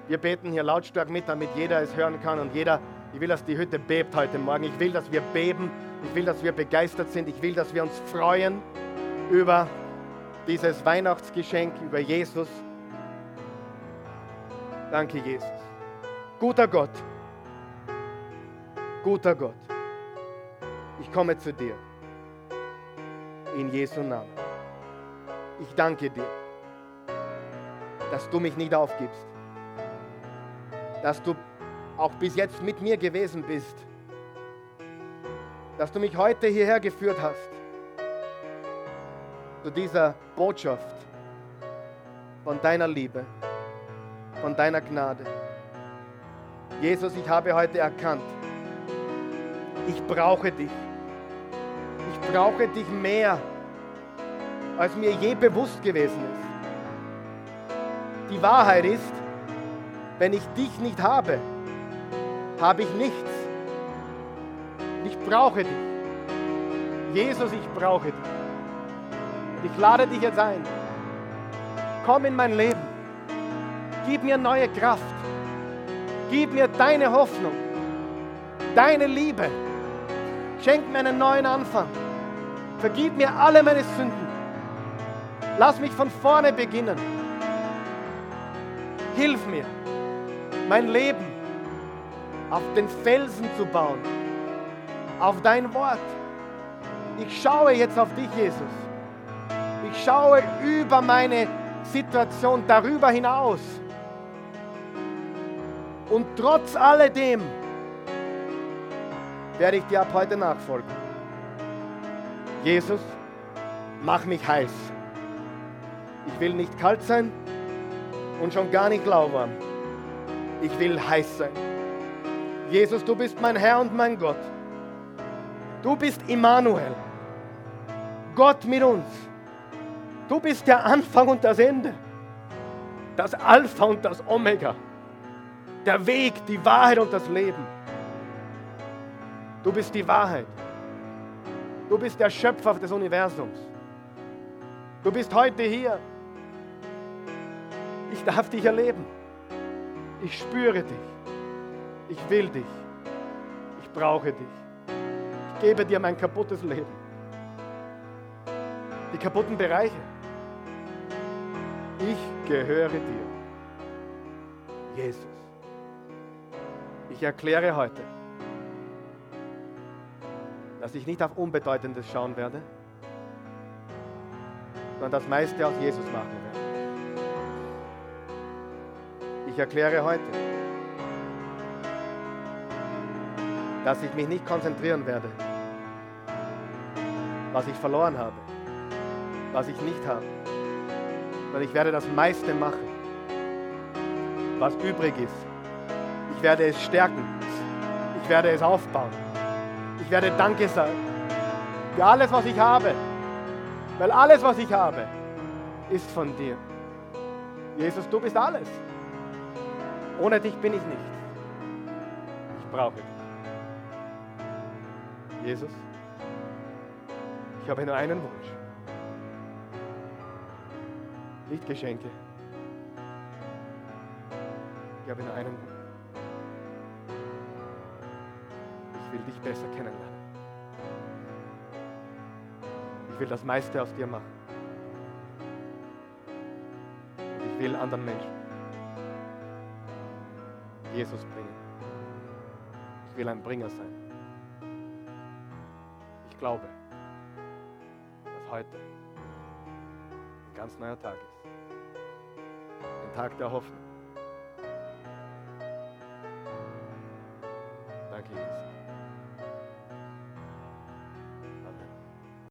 A: wir beten hier lautstark mit, damit jeder es hören kann und jeder, ich will, dass die Hütte bebt heute Morgen. Ich will, dass wir beben. Ich will, dass wir begeistert sind. Ich will, dass wir uns freuen über dieses Weihnachtsgeschenk, über Jesus Danke, Jesus. Guter Gott, guter Gott, ich komme zu dir. In Jesu Namen. Ich danke dir, dass du mich nicht aufgibst, dass du auch bis jetzt mit mir gewesen bist, dass du mich heute hierher geführt hast, zu dieser Botschaft von deiner Liebe von deiner Gnade. Jesus, ich habe heute erkannt, ich brauche dich. Ich brauche dich mehr, als mir je bewusst gewesen ist. Die Wahrheit ist, wenn ich dich nicht habe, habe ich nichts. Ich brauche dich. Jesus, ich brauche dich. Und ich lade dich jetzt ein. Komm in mein Leben. Gib mir neue Kraft. Gib mir deine Hoffnung, deine Liebe. Schenk mir einen neuen Anfang. Vergib mir alle meine Sünden. Lass mich von vorne beginnen. Hilf mir, mein Leben auf den Felsen zu bauen, auf dein Wort. Ich schaue jetzt auf dich, Jesus. Ich schaue über meine Situation darüber hinaus. Und trotz alledem werde ich dir ab heute nachfolgen. Jesus, mach mich heiß. Ich will nicht kalt sein und schon gar nicht lauwarm. Ich will heiß sein. Jesus, du bist mein Herr und mein Gott. Du bist Immanuel. Gott mit uns. Du bist der Anfang und das Ende. Das Alpha und das Omega der Weg, die Wahrheit und das Leben. Du bist die Wahrheit. Du bist der Schöpfer des Universums. Du bist heute hier. Ich darf dich erleben. Ich spüre dich. Ich will dich. Ich brauche dich. Ich gebe dir mein kaputtes Leben. Die kaputten Bereiche. Ich gehöre dir. Jesus. Ich erkläre heute, dass ich nicht auf Unbedeutendes schauen werde, sondern das meiste aus Jesus machen werde. Ich erkläre heute, dass ich mich nicht konzentrieren werde, was ich verloren habe, was ich nicht habe, sondern ich werde das meiste machen, was übrig ist ich werde es stärken. Ich werde es aufbauen. Ich werde Danke sagen für alles, was ich habe. Weil alles, was ich habe, ist von dir. Jesus, du bist alles. Ohne dich bin ich nichts. Ich brauche dich. Jesus, ich habe nur einen Wunsch. Nicht Geschenke. Ich habe nur einen Wunsch. Ich will dich besser kennenlernen. Ich will das meiste aus dir machen. Ich will anderen Menschen Jesus bringen. Ich will ein Bringer sein. Ich glaube, dass heute ein ganz neuer Tag ist. Ein Tag der Hoffnung.